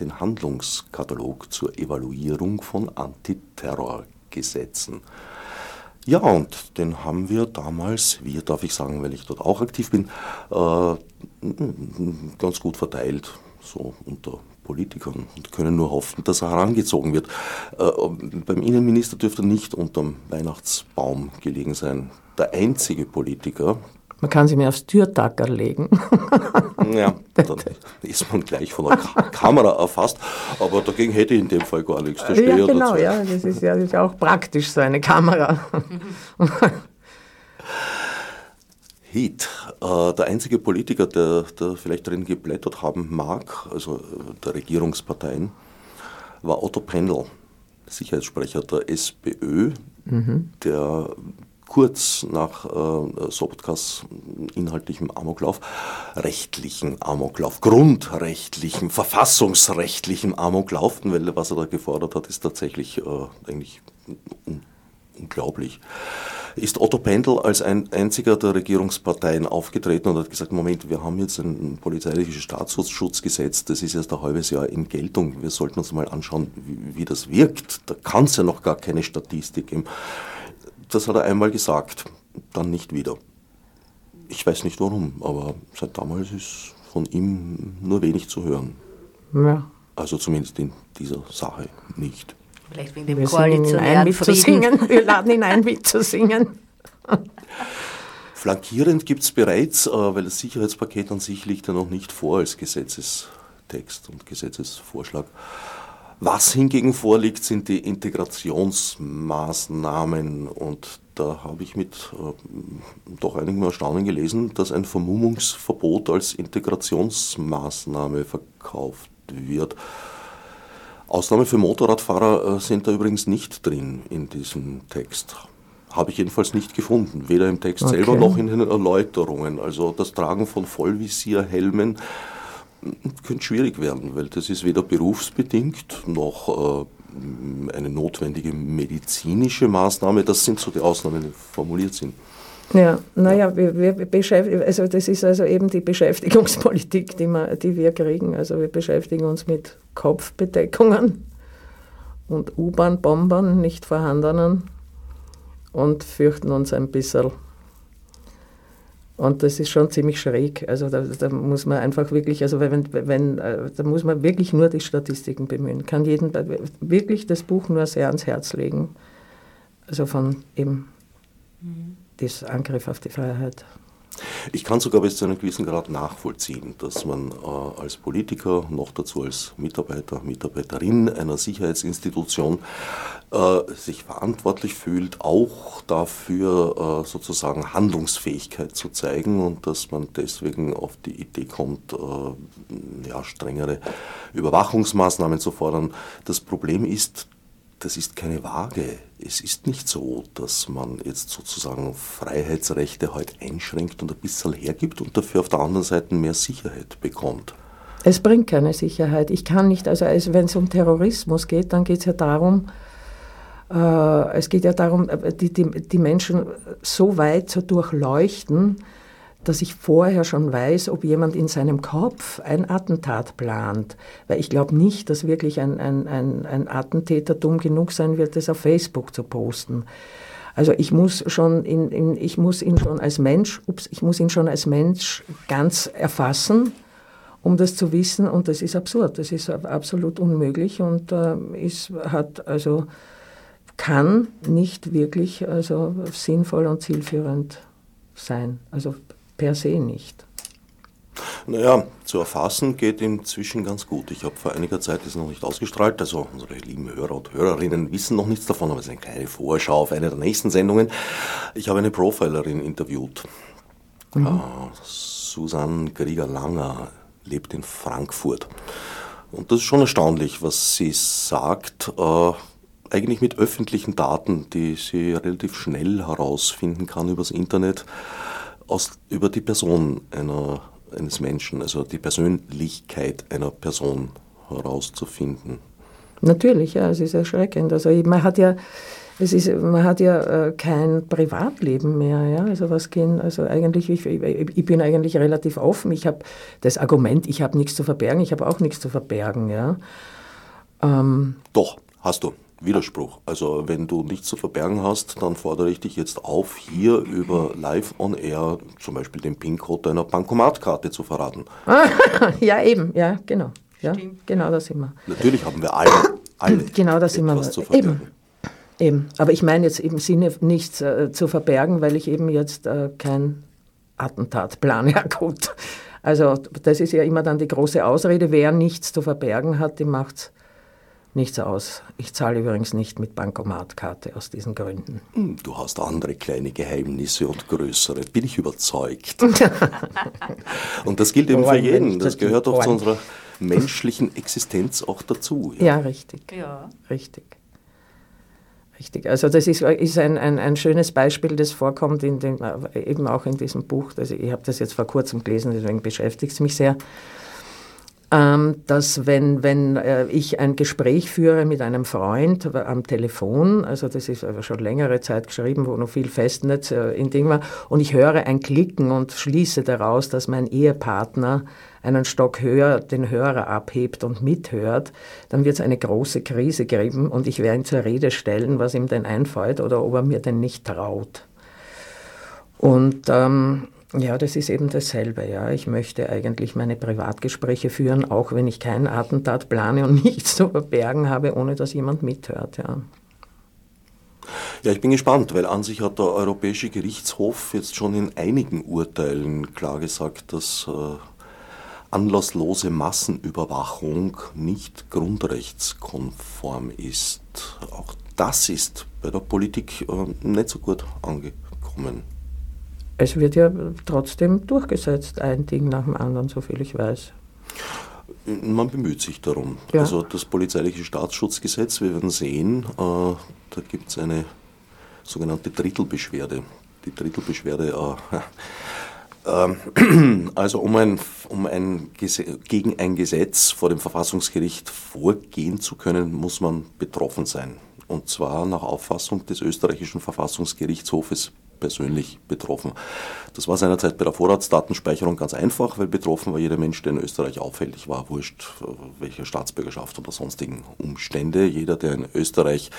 den Handlungskatalog zur Evaluierung von Antiterrorgesetzen. Ja, und den haben wir damals, wir darf ich sagen, weil ich dort auch aktiv bin, äh, ganz gut verteilt, so unter Politikern und können nur hoffen, dass er herangezogen wird. Äh, beim Innenminister dürfte er nicht unterm Weihnachtsbaum gelegen sein. Der einzige Politiker, man kann sie mir aufs Türtacker legen. *laughs* ja, dann *laughs* ist man gleich von der Kamera erfasst. Aber dagegen hätte ich in dem Fall gar nichts. Das ja, genau, dazu. ja. Das ist ja das ist auch praktisch, so eine Kamera. *laughs* Heath, äh, der einzige Politiker, der, der vielleicht drin geblättert haben mag, also äh, der Regierungsparteien, war Otto Pendel, Sicherheitssprecher der SPÖ, mhm. der kurz nach äh, Sobotkas inhaltlichen Amoklauf, rechtlichen Amoklauf, grundrechtlichen, verfassungsrechtlichen Amoklauf, weil was er da gefordert hat, ist tatsächlich äh, eigentlich un unglaublich. Ist Otto Pendel als ein einziger der Regierungsparteien aufgetreten und hat gesagt, Moment, wir haben jetzt ein polizeiliches Staatsschutzgesetz, das ist erst ein halbes Jahr in Geltung, wir sollten uns mal anschauen, wie, wie das wirkt. Da kann es ja noch gar keine Statistik geben. Das hat er einmal gesagt, dann nicht wieder. Ich weiß nicht warum, aber seit damals ist von ihm nur wenig zu hören. Ja. Also zumindest in dieser Sache nicht. Vielleicht wegen dem koalitionären Frieden. Wir *laughs* laden ihn ein, mitzusingen. Flankierend gibt es bereits, äh, weil das Sicherheitspaket an sich liegt ja noch nicht vor als Gesetzestext und Gesetzesvorschlag, was hingegen vorliegt, sind die Integrationsmaßnahmen und da habe ich mit äh, doch einigem Erstaunen gelesen, dass ein Vermummungsverbot als Integrationsmaßnahme verkauft wird. Ausnahme für Motorradfahrer äh, sind da übrigens nicht drin in diesem Text. Habe ich jedenfalls nicht gefunden, weder im Text okay. selber noch in den Erläuterungen. Also das Tragen von Vollvisierhelmen könnte schwierig werden, weil das ist weder berufsbedingt noch äh, eine notwendige medizinische Maßnahme. Das sind so die Ausnahmen, die formuliert sind. Ja, naja, wir, wir also das ist also eben die Beschäftigungspolitik, die, wir, die wir kriegen. Also wir beschäftigen uns mit Kopfbedeckungen und U-Bahn-Bombern, nicht vorhandenen, und fürchten uns ein bisschen und das ist schon ziemlich schräg. Also da, da muss man einfach wirklich, also wenn, wenn, äh, da muss man wirklich nur die Statistiken bemühen. Kann jeden wirklich das Buch nur sehr ans Herz legen. Also von eben mhm. das Angriff auf die Freiheit. Ich kann sogar bis zu einem gewissen Grad nachvollziehen, dass man äh, als Politiker, noch dazu als Mitarbeiter, Mitarbeiterin einer Sicherheitsinstitution äh, sich verantwortlich fühlt, auch dafür äh, sozusagen Handlungsfähigkeit zu zeigen und dass man deswegen auf die Idee kommt, äh, ja, strengere Überwachungsmaßnahmen zu fordern. Das Problem ist, das ist keine Waage. Es ist nicht so, dass man jetzt sozusagen Freiheitsrechte heute einschränkt und ein bisschen hergibt und dafür auf der anderen Seite mehr Sicherheit bekommt. Es bringt keine Sicherheit. Ich kann nicht, also wenn es um Terrorismus geht, dann geht es ja darum, es geht ja darum, äh, die, die, die Menschen so weit zu durchleuchten, dass ich vorher schon weiß, ob jemand in seinem Kopf ein Attentat plant. Weil ich glaube nicht, dass wirklich ein, ein, ein, ein Attentäter dumm genug sein wird, das auf Facebook zu posten. Also ich muss schon in, in, ich muss ihn schon als Mensch, ups, ich muss ihn schon als Mensch ganz erfassen, um das zu wissen. Und das ist absurd. Das ist absolut unmöglich und äh, ist, hat also kann nicht wirklich also sinnvoll und zielführend sein. Also per se nicht. Naja, zu erfassen geht inzwischen ganz gut. Ich habe vor einiger Zeit, das noch nicht ausgestrahlt, also unsere lieben Hörer und Hörerinnen wissen noch nichts davon, aber es ist eine kleine Vorschau auf eine der nächsten Sendungen. Ich habe eine Profilerin interviewt. Mhm. Uh, Susanne Grieger-Langer lebt in Frankfurt. Und das ist schon erstaunlich, was sie sagt. Uh, eigentlich mit öffentlichen Daten, die sie relativ schnell herausfinden kann übers Internet aus, über die Person einer, eines Menschen, also die Persönlichkeit einer Person herauszufinden. Natürlich, ja, es ist erschreckend. Also man hat ja, es ist, man hat ja äh, kein Privatleben mehr, ja. Also was gehen, also eigentlich, ich, ich bin eigentlich relativ offen. Ich habe das Argument, ich habe nichts zu verbergen, ich habe auch nichts zu verbergen, ja. Ähm, Doch, hast du. Widerspruch. Also wenn du nichts zu verbergen hast, dann fordere ich dich jetzt auf, hier über Live on Air zum Beispiel den PIN-Code deiner Bankomatkarte zu verraten. *laughs* ja, eben, ja, genau. Ja, genau das immer. Natürlich haben wir alle, alle *clears throat* genau das immer. Zu verbergen. Eben. Eben. Aber ich meine jetzt im Sinne nichts äh, zu verbergen, weil ich eben jetzt äh, kein Attentat plane. *laughs* Ja gut. Also das ist ja immer dann die große Ausrede, wer nichts zu verbergen hat, dem macht nichts aus. Ich zahle übrigens nicht mit Bankomatkarte aus diesen Gründen. Hm, du hast andere kleine Geheimnisse und größere, bin ich überzeugt. *laughs* und das gilt eben für jeden. Das gehört doch zu unserer menschlichen Existenz auch dazu. Ja, ja richtig. Ja. Richtig. Richtig. Also das ist, ist ein, ein, ein, schönes Beispiel, das vorkommt in dem, eben auch in diesem Buch. Also ich habe das jetzt vor kurzem gelesen, deswegen beschäftigt es mich sehr ähm, dass wenn, wenn äh, ich ein Gespräch führe mit einem Freund am Telefon, also das ist aber schon längere Zeit geschrieben, wo noch viel Festnetz äh, in Ding war, und ich höre ein Klicken und schließe daraus, dass mein Ehepartner einen Stock höher den Hörer abhebt und mithört, dann wird es eine große Krise geben und ich werde ihn zur Rede stellen, was ihm denn einfällt oder ob er mir denn nicht traut. Und ähm, ja, das ist eben dasselbe. Ja. Ich möchte eigentlich meine Privatgespräche führen, auch wenn ich kein Attentat plane und *laughs* nichts zu verbergen habe, ohne dass jemand mithört. Ja. Ja, ich bin gespannt, weil an sich hat der Europäische Gerichtshof jetzt schon in einigen Urteilen klargesagt, dass äh, anlasslose Massenüberwachung nicht grundrechtskonform ist. Auch das ist bei der Politik äh, nicht so gut angekommen es wird ja trotzdem durchgesetzt, ein Ding nach dem anderen, soviel ich weiß. Man bemüht sich darum. Ja. Also das polizeiliche Staatsschutzgesetz, wir werden sehen, äh, da gibt es eine sogenannte Drittelbeschwerde. Die Drittelbeschwerde, äh, *laughs* äh, *clears throat* also um, ein, um ein, gegen ein Gesetz vor dem Verfassungsgericht vorgehen zu können, muss man betroffen sein. Und zwar nach Auffassung des österreichischen Verfassungsgerichtshofes persönlich betroffen. Das war seinerzeit bei der Vorratsdatenspeicherung ganz einfach, weil betroffen war jeder Mensch, der in Österreich auffällig war, wurscht welche Staatsbürgerschaft oder sonstigen Umstände. Jeder, der in Österreich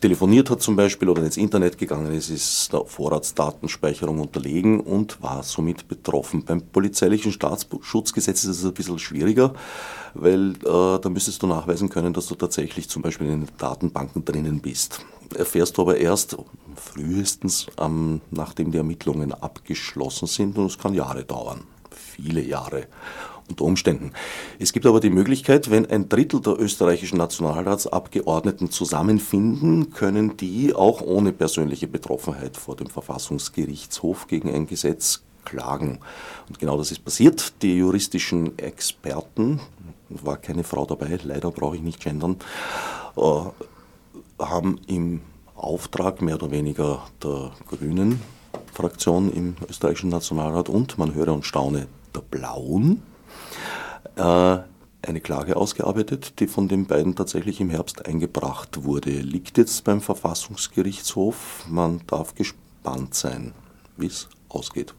telefoniert hat zum Beispiel oder ins Internet gegangen ist, ist der Vorratsdatenspeicherung unterlegen und war somit betroffen. Beim polizeilichen Staatsschutzgesetz ist es ein bisschen schwieriger, weil äh, da müsstest du nachweisen können, dass du tatsächlich zum Beispiel in den Datenbanken drinnen bist. Erfährst du aber erst frühestens, ähm, nachdem die Ermittlungen abgeschlossen sind und es kann Jahre dauern, viele Jahre. unter Umständen. Es gibt aber die Möglichkeit, wenn ein Drittel der österreichischen Nationalratsabgeordneten zusammenfinden, können die auch ohne persönliche Betroffenheit vor dem Verfassungsgerichtshof gegen ein Gesetz klagen. Und genau das ist passiert. Die juristischen Experten, war keine Frau dabei, leider brauche ich nicht gendern, äh, haben im Auftrag mehr oder weniger der Grünen Fraktion im österreichischen Nationalrat und, man höre und staune, der Blauen äh, eine Klage ausgearbeitet, die von den beiden tatsächlich im Herbst eingebracht wurde. Liegt jetzt beim Verfassungsgerichtshof. Man darf gespannt sein, wie es ausgeht.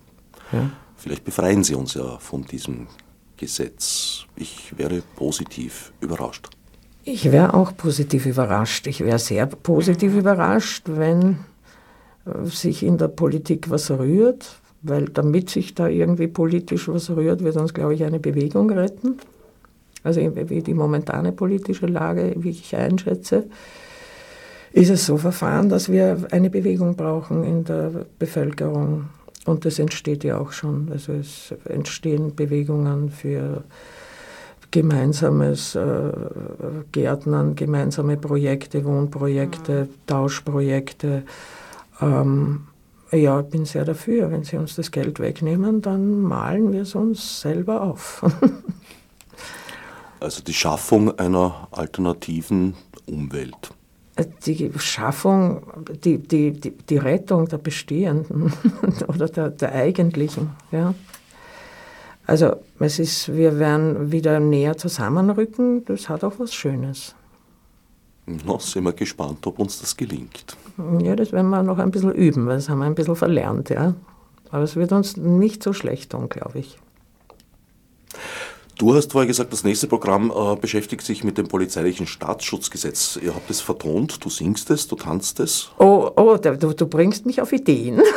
Ja. Vielleicht befreien Sie uns ja von diesem Gesetz. Ich wäre positiv überrascht. Ich wäre auch positiv überrascht. Ich wäre sehr positiv überrascht, wenn äh, sich in der Politik was rührt, weil damit sich da irgendwie politisch was rührt, wird uns, glaube ich, eine Bewegung retten. Also wie die momentane politische Lage, wie ich einschätze, ist es so verfahren, dass wir eine Bewegung brauchen in der Bevölkerung. Und das entsteht ja auch schon. Also es entstehen Bewegungen für gemeinsames äh, Gärtnern, gemeinsame Projekte, Wohnprojekte, mhm. Tauschprojekte. Ähm, ja, ich bin sehr dafür. Wenn Sie uns das Geld wegnehmen, dann malen wir es uns selber auf. *laughs* also die Schaffung einer alternativen Umwelt. Die Schaffung, die, die, die, die Rettung der bestehenden *laughs* oder der, der eigentlichen. Ja. Also es ist, wir werden wieder näher zusammenrücken, das hat auch was Schönes. Na, sind wir gespannt, ob uns das gelingt. Ja, das werden wir noch ein bisschen üben, weil das haben wir ein bisschen verlernt, ja. Aber es wird uns nicht so schlecht tun, glaube ich. Du hast vorher gesagt, das nächste Programm äh, beschäftigt sich mit dem polizeilichen Staatsschutzgesetz. Ihr habt es vertont, du singst es, du tanzt es. Oh, oh du, du bringst mich auf Ideen. *laughs*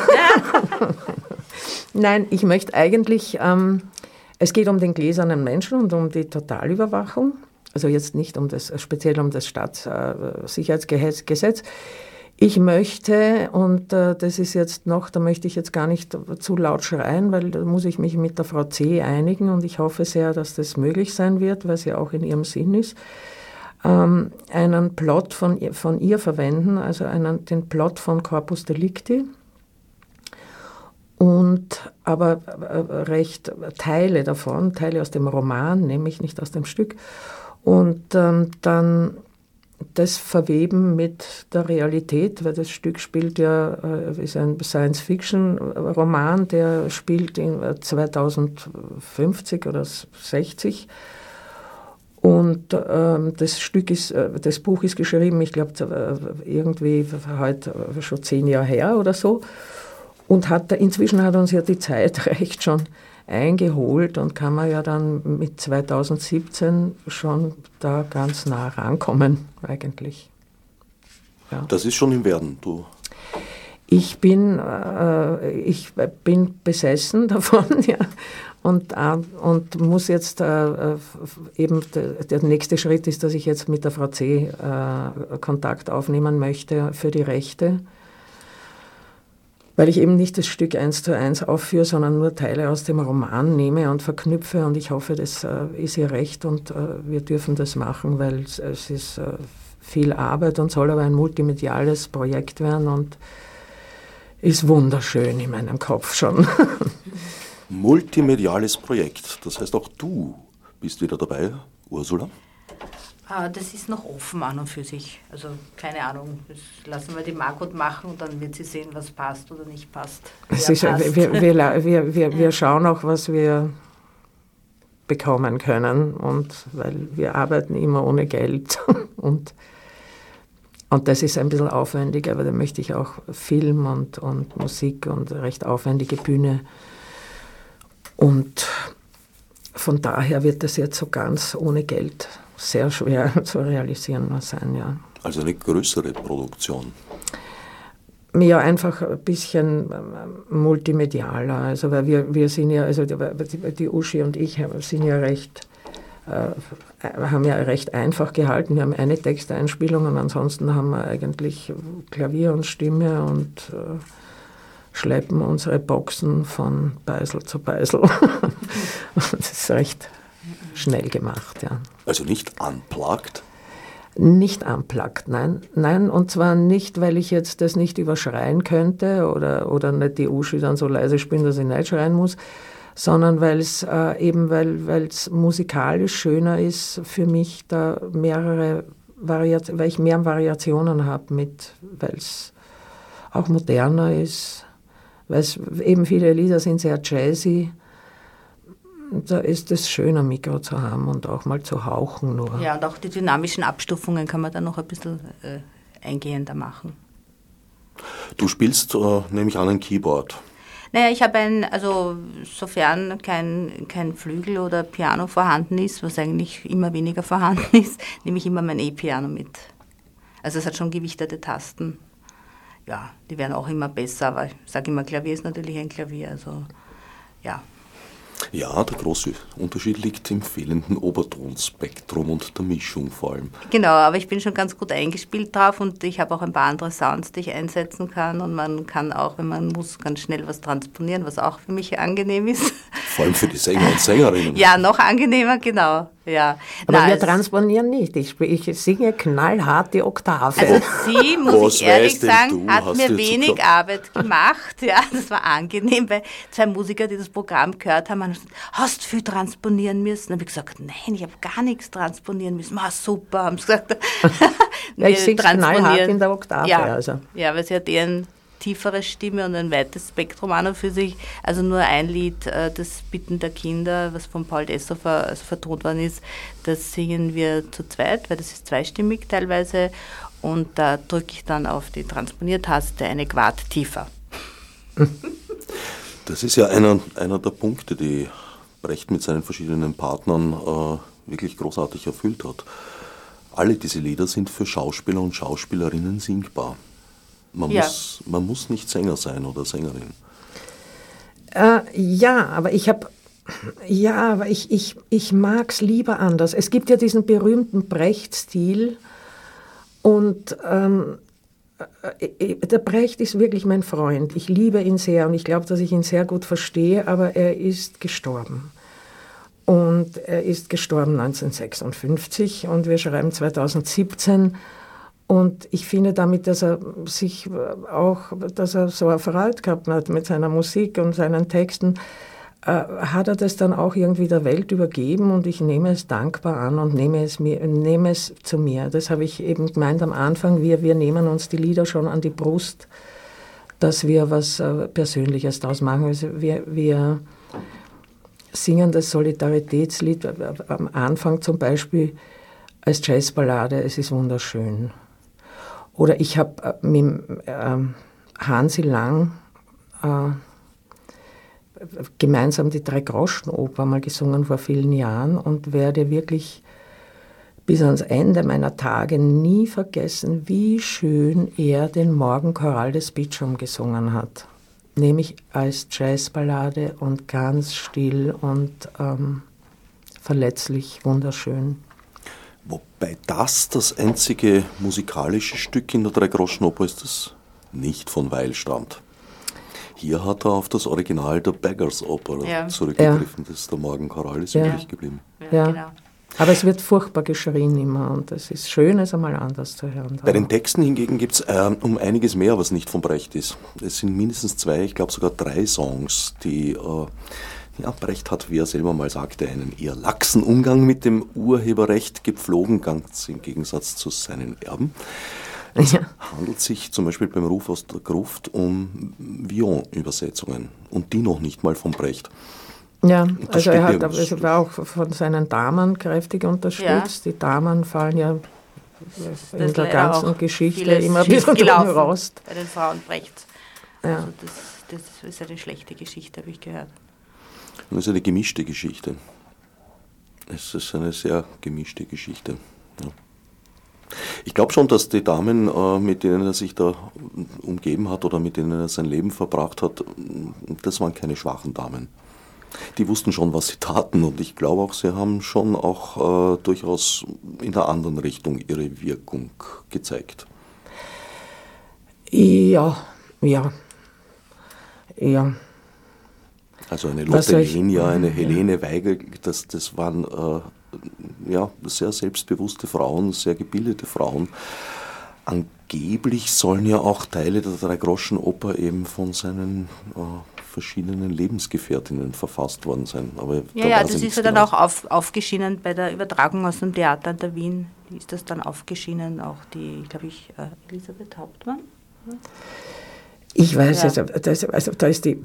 Nein, ich möchte eigentlich ähm, es geht um den gläsernen Menschen und um die Totalüberwachung. Also jetzt nicht um das, speziell um das Staatssicherheitsgesetz. Ich möchte, und äh, das ist jetzt noch, da möchte ich jetzt gar nicht zu laut schreien, weil da muss ich mich mit der Frau C. einigen und ich hoffe sehr, dass das möglich sein wird, weil ja auch in ihrem Sinn ist, ähm, einen Plot von, von ihr verwenden, also einen, den Plot von Corpus Delicti, und aber äh, recht Teile davon, Teile aus dem Roman, nämlich nicht aus dem Stück, und ähm, dann das verweben mit der Realität, weil das Stück spielt ja, äh, ist ein Science-Fiction-Roman, der spielt in 2050 oder 60. Und ähm, das Stück ist, äh, das Buch ist geschrieben, ich glaube, äh, irgendwie heute schon zehn Jahre her oder so. Und hat, inzwischen hat uns ja die Zeit *laughs* recht schon eingeholt und kann man ja dann mit 2017 schon da ganz nah rankommen eigentlich. Ja. Das ist schon im Werden, du. Ich bin, äh, ich bin besessen *laughs* davon ja, und, äh, und muss jetzt äh, eben, der nächste Schritt ist, dass ich jetzt mit der Frau C. Äh, Kontakt aufnehmen möchte für die Rechte weil ich eben nicht das Stück eins zu eins aufführe, sondern nur Teile aus dem Roman nehme und verknüpfe. Und ich hoffe, das äh, ist ihr recht und äh, wir dürfen das machen, weil es, es ist äh, viel Arbeit und soll aber ein multimediales Projekt werden und ist wunderschön in meinem Kopf schon. Multimediales Projekt, das heißt auch du bist wieder dabei, Ursula? Ah, das ist noch offen an und für sich. Also keine Ahnung. Das lassen wir die Margot machen und dann wird sie sehen, was passt oder nicht passt. Ist, passt. Wir, wir, wir, wir, wir schauen auch, was wir bekommen können. Und weil wir arbeiten immer ohne Geld. *laughs* Und, und das ist ein bisschen aufwendiger, aber da möchte ich auch Film und, und Musik und recht aufwendige Bühne. Und von daher wird das jetzt so ganz ohne Geld sehr schwer *laughs* zu realisieren sein, ja. Also eine größere Produktion. Ja, einfach ein bisschen ähm, multimedialer. Also weil wir, wir sind ja, also die, Uschi und ich sind ja recht, äh, haben ja recht einfach gehalten. Wir haben eine Texteinspielung und ansonsten haben wir eigentlich Klavier und Stimme und äh, schleppen unsere Boxen von Beisel zu Beisel. *laughs* das ist recht schnell gemacht, ja. Also nicht unplugged? Nicht unplugged, nein. Nein, und zwar nicht, weil ich jetzt das nicht überschreien könnte oder, oder nicht die Uschi dann so leise spielen, dass ich nicht schreien muss, sondern weil es äh, eben, weil es musikalisch schöner ist für mich, da mehrere Variationen, weil ich mehr Variationen habe mit, weil es auch moderner ist, weil eben viele Lieder sind sehr jazzy. Da ist es schön, ein Mikro zu haben und auch mal zu hauchen nur. Ja, und auch die dynamischen Abstufungen kann man dann noch ein bisschen äh, eingehender machen. Du spielst, äh, nehme ich an, ein Keyboard. Naja, ich habe ein, also sofern kein, kein Flügel oder Piano vorhanden ist, was eigentlich immer weniger *laughs* vorhanden ist, nehme ich immer mein E-Piano mit. Also es hat schon gewichtete Tasten. Ja, die werden auch immer besser, aber ich sage immer, Klavier ist natürlich ein Klavier. Also ja, ja, der große Unterschied liegt im fehlenden Obertonspektrum und der Mischung vor allem. Genau, aber ich bin schon ganz gut eingespielt drauf und ich habe auch ein paar andere Sounds, die ich einsetzen kann und man kann auch, wenn man muss, ganz schnell was transponieren, was auch für mich angenehm ist. Vor allem für die Sänger und Sängerinnen. ja, noch angenehmer, genau. Ja. Aber Nein, wir transponieren nicht. Ich, ich, singe knallhart die Oktave. Also sie, *laughs* muss ich ehrlich sagen, hat mir wenig Arbeit gemacht. Ja, das war angenehm, weil zwei Musiker, die das Programm gehört haben, haben gesagt, hast du viel transponieren müssen? Dann habe ich gesagt, nein, ich habe gar nichts transponieren müssen. Ah, super, haben sie gesagt. *laughs* ja, ich singe knallhart in der Oktave. Ja, also. ja weil sie hat ihren tiefere Stimme und ein weites Spektrum an und für sich. Also nur ein Lied, äh, das Bitten der Kinder, was von Paul Desshofer also vertont worden ist, das singen wir zu zweit, weil das ist zweistimmig teilweise. Und da drücke ich dann auf die Transponiertaste eine Quart tiefer. *laughs* Das ist ja einer, einer der Punkte, die Brecht mit seinen verschiedenen Partnern äh, wirklich großartig erfüllt hat. Alle diese Lieder sind für Schauspieler und Schauspielerinnen singbar. Man, ja. muss, man muss nicht Sänger sein oder Sängerin. Äh, ja, aber ich habe ja, aber ich, ich, ich mag es lieber anders. Es gibt ja diesen berühmten Brecht-Stil und ähm, äh, äh, der Brecht ist wirklich mein Freund. Ich liebe ihn sehr und ich glaube, dass ich ihn sehr gut verstehe, aber er ist gestorben. Und er ist gestorben 1956 und wir schreiben 2017 und ich finde damit, dass er sich auch, dass er so erfreut gehabt hat mit seiner Musik und seinen Texten, äh, hat er das dann auch irgendwie der Welt übergeben und ich nehme es dankbar an und nehme es, mir, nehme es zu mir. Das habe ich eben gemeint am Anfang, wir, wir nehmen uns die Lieder schon an die Brust, dass wir was äh, Persönliches daraus machen. Also wir, wir singen das Solidaritätslied äh, am Anfang zum Beispiel als Jazzballade, es ist wunderschön. Oder ich habe äh, mit äh, Hansi Lang äh, gemeinsam die Drei-Groschen-Oper mal gesungen vor vielen Jahren und werde wirklich bis ans Ende meiner Tage nie vergessen, wie schön er den Morgenchoral des Beachum gesungen hat. Nämlich als Jazzballade und ganz still und ähm, verletzlich wunderschön. Wobei das das einzige musikalische Stück in der Dreigroschenoper ist, das nicht von Weil stammt. Hier hat er auf das Original der Beggars Oper ja. zurückgegriffen. Ja. Das ist der Morgenchoral ist ja. übrig geblieben. Ja, genau. Aber es wird furchtbar geschrien immer und es ist schön, es einmal anders zu hören. Bei den Texten hingegen gibt es äh, um einiges mehr, was nicht von Brecht ist. Es sind mindestens zwei, ich glaube sogar drei Songs, die äh, ja, Brecht hat, wie er selber mal sagte, einen eher laxen Umgang mit dem Urheberrecht gepflogen, ganz im Gegensatz zu seinen Erben. Es ja. handelt sich zum Beispiel beim Ruf aus der Gruft um Vion-Übersetzungen und die noch nicht mal von Brecht. Ja, also er hat also war auch von seinen Damen kräftig unterstützt. Ja. Die Damen fallen ja das in der ganzen Geschichte immer ein bisschen raus. Bei den Frauen Brechts. Ja. Also das, das ist eine schlechte Geschichte, habe ich gehört. Das ist eine gemischte Geschichte. Es ist eine sehr gemischte Geschichte. Ja. Ich glaube schon, dass die Damen, äh, mit denen er sich da umgeben hat oder mit denen er sein Leben verbracht hat, das waren keine schwachen Damen. Die wussten schon, was sie taten und ich glaube auch, sie haben schon auch äh, durchaus in der anderen Richtung ihre Wirkung gezeigt. Ja, ja, ja. Also eine Lotte Lenia, eine Helene Weigel, das, das waren äh, ja, sehr selbstbewusste Frauen, sehr gebildete Frauen. Angeblich sollen ja auch Teile der Drei-Groschen-Oper eben von seinen äh, verschiedenen Lebensgefährtinnen verfasst worden sein. Aber da Ja, ja, weiß das ist ja dann genau. auch auf, aufgeschienen bei der Übertragung aus dem Theater in der Wien. Ist das dann aufgeschienen, auch die, glaube ich, äh, Elisabeth Hauptmann? Ich weiß Ja. es, das, also da ist die,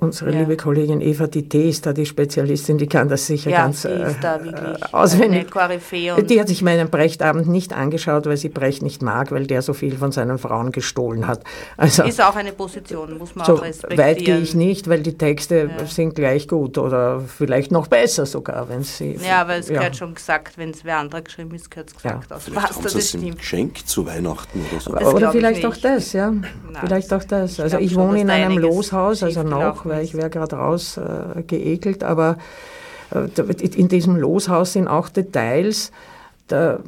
unsere Ja. liebe Kollegin Eva Dité ist da die Spezialistin, die kann das sicher Ja, ganz die ist da äh, wirklich äh, auswendig. eine Koryphäe und- Die hat sich meinen Brechtabend nicht angeschaut, weil sie Brecht nicht mag, weil der so viel von seinen Frauen gestohlen hat. Also Ist auch eine Position, muss man so auch respektieren. weit gehe ich nicht, weil die Texte Ja. sind gleich gut oder vielleicht noch besser sogar, wenn sie. Ja, aber es gehört schon gesagt, wenn es wer anderer geschrieben ist, gehört es gesagt. Aus Vielleicht das im stimmt. Geschenk zu Weihnachten oder so. Das Oder vielleicht auch das, ja. Na, vielleicht auch das. ich Also ich schon, wohne in einem Loshaus, also noch, weil ich wäre gerade raus äh, aber äh, in diesem Loshaus sind auch Details, da,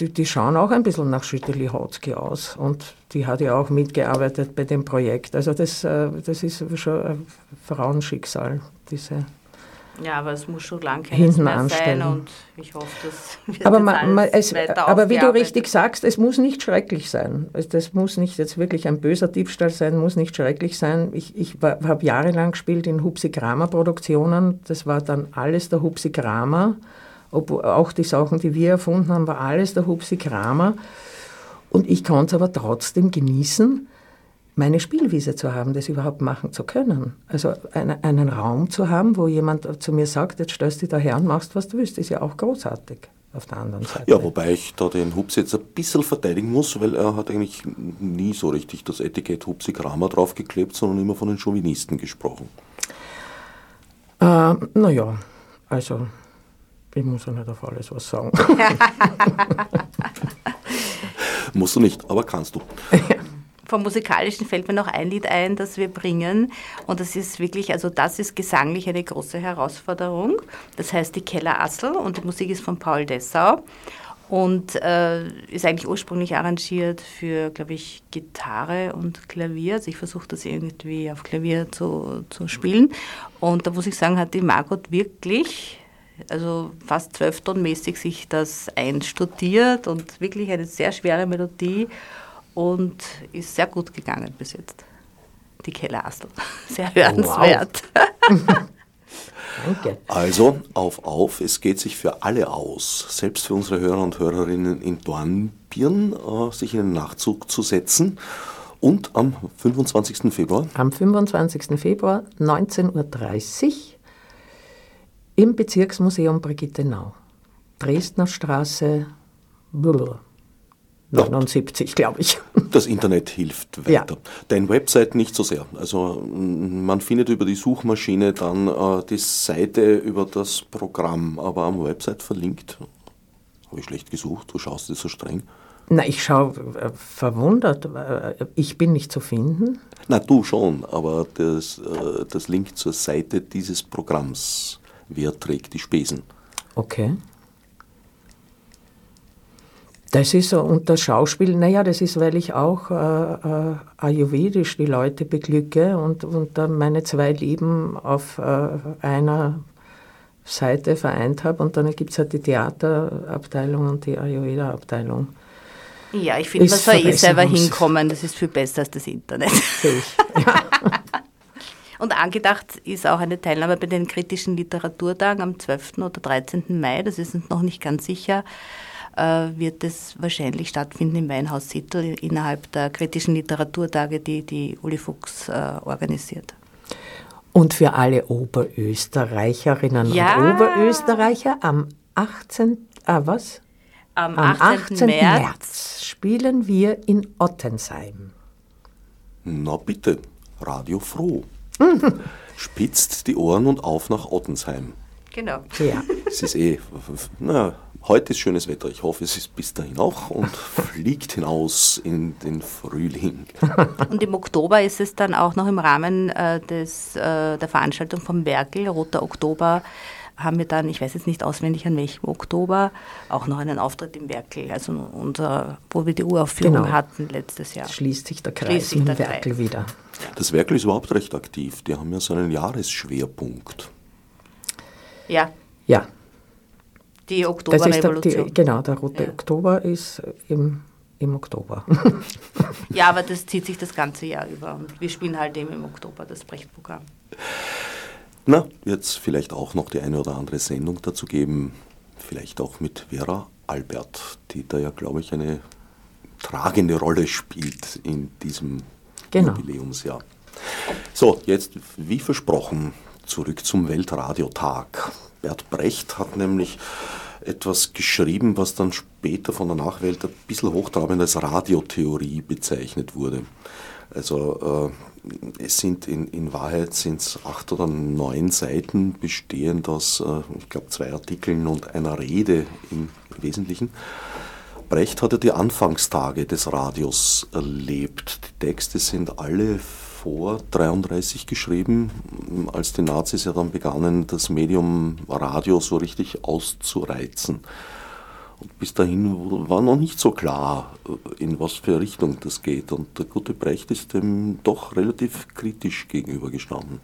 die, die schauen auch ein bisschen nach Schütteli Hotzki aus. Und die hat ja auch mitgearbeitet bei dem Projekt. Also das, äh, das ist schon ein Frauenschicksal, diese Ja, aber es muss schon lang Hinten anstellen. sein und ich hoffe, das *laughs* wird Aber, man, man, es, weiter aber wie du richtig sagst, es muss nicht schrecklich sein. Es- Das muss nicht jetzt wirklich ein böser Diebstahl sein, muss nicht schrecklich sein. Ich, ich habe jahrelang gespielt in Hupsi Kramer Produktionen. Das war dann alles der Hupsi Kramer. Obwohl auch die Sachen, die wir erfunden haben, war alles der Hupsi Kramer. Und ich konnte es aber trotzdem genießen, meine Spielwiese zu haben, das überhaupt machen zu können. Also eine, einen Raum zu haben, wo jemand zu mir sagt, jetzt stellst du dich da her und machst, was du willst, ist ja auch großartig auf der anderen Seite. Ja, wobei ich da den Hups jetzt ein bisschen verteidigen muss, weil er hat eigentlich nie so richtig das Etikett Hupsi Kramer draufgeklebt, sondern immer von den Chauvinisten gesprochen. Äh, naja, also ich muss ja nicht auf alles was sagen. *laughs* Musst du nicht, aber kannst du. *laughs* Vom Musikalischen fällt mir noch ein Lied ein, das wir bringen. Und das ist wirklich, also das ist gesanglich eine große Herausforderung. Das heißt die Kellerassel und die Musik ist von Paul Dessau. Und äh, ist eigentlich ursprünglich arrangiert für, glaube ich, Gitarre und Klavier. Also ich versuche das irgendwie auf Klavier zu, zu spielen. Und da muss ich sagen, hat die Margot wirklich, also fast zwölftonmäßig sich das einstudiert und wirklich eine sehr schwere Melodie und ist sehr gut gegangen bis jetzt. Die Kellerassel. *laughs* Sehr hörenswert. *laughs* Danke. Also, auf, auf, es geht sich für alle aus, selbst für unsere Hörer und Hörerinnen in Dornbirn, äh, sich in den Nachzug zu setzen. Und am 25. Februar, Am 25. Februar 19.30 Uhr im Bezirksmuseum Brigittenau. Dresdner Straße blub, 79, glaube ich. *laughs* das Internet hilft Ja. weiter. Dein Website nicht so sehr. Also mm, man findet über die Suchmaschine dann äh, die Seite über das Programm, aber am Website verlinkt. Habe ich schlecht gesucht, du schaust das so streng. Na, ich schaue äh, verwundert. äh, Ich bin nicht zu finden. Na, du schon, aber das, äh, das Link zur Seite dieses Programms, wer trägt die Spesen? Okay. Das ist so, und das Schauspiel, naja, das ist, weil ich auch äh, äh, ayurvedisch die Leute beglücke und, und dann meine zwei Lieben auf äh, einer Seite vereint habe. Und dann gibt es halt die Theaterabteilung und die Ayurveda-Abteilung. Ja, ich finde, man soll eh selber hinkommen. Das ist viel besser als das Internet. Ich. *laughs* Und angedacht ist auch eine Teilnahme bei den kritischen Literaturtagen am 12. oder 13. Mai, das ist uns noch nicht ganz sicher, äh, wird es wahrscheinlich stattfinden im Weinhaus Sittel innerhalb der kritischen Literaturtage, die die Uli Fuchs äh, organisiert. Und für alle Oberösterreicherinnen Ja. und Oberösterreicher am 18. Ah, was? Am, Am 18. 18. März. März spielen wir in Ottensheim. Na bitte, Radio Froh. *laughs* Spitzt die Ohren und auf nach Ottensheim. Genau. Ja. Es ist eh, na, heute ist schönes Wetter. Ich hoffe, es ist bis dahin auch und fliegt hinaus in den Frühling. Und im Oktober ist es dann auch noch im Rahmen äh, des, äh, der Veranstaltung vom Werkel, Roter Oktober, haben wir dann, ich weiß jetzt nicht auswendig an welchem Oktober, auch noch einen Auftritt im Werkel, also unser, wo wir die Uraufführung genau. hatten letztes Jahr. Schließt sich der Kreis sich im Werkel Kreis. wieder. Das Werkel ist überhaupt recht aktiv. Die haben ja so einen Jahresschwerpunkt. Ja. Ja. Die Oktoberrevolution. Genau, der Rote ja. Oktober ist im, im Oktober. *laughs* ja, aber das zieht sich das ganze Jahr über. Und wir spielen halt eben im Oktober das Brecht-Programm. Na, jetzt vielleicht auch noch die eine oder andere Sendung dazu geben. Vielleicht auch mit Vera Albert, die da ja, glaube ich, eine tragende Rolle spielt in diesem genau. Jubiläumsjahr. So, jetzt wie versprochen zurück zum Weltradiotag. Bert Brecht hat nämlich etwas geschrieben, was dann später von der Nachwelt ein bisschen hochtrabend als Radiotheorie bezeichnet wurde. Also äh, es sind in, in Wahrheit sind es acht oder neun Seiten, bestehend aus, äh, ich glaube, zwei Artikeln und einer Rede im Wesentlichen. Brecht hatte die Anfangstage des Radios erlebt. Die Texte sind alle vor 33 geschrieben, als die Nazis ja dann begannen, das Medium Radio so richtig auszureizen. Und bis dahin war noch nicht so klar, in was für Richtung das geht. Und der gute Brecht ist dem doch relativ kritisch gegenübergestanden.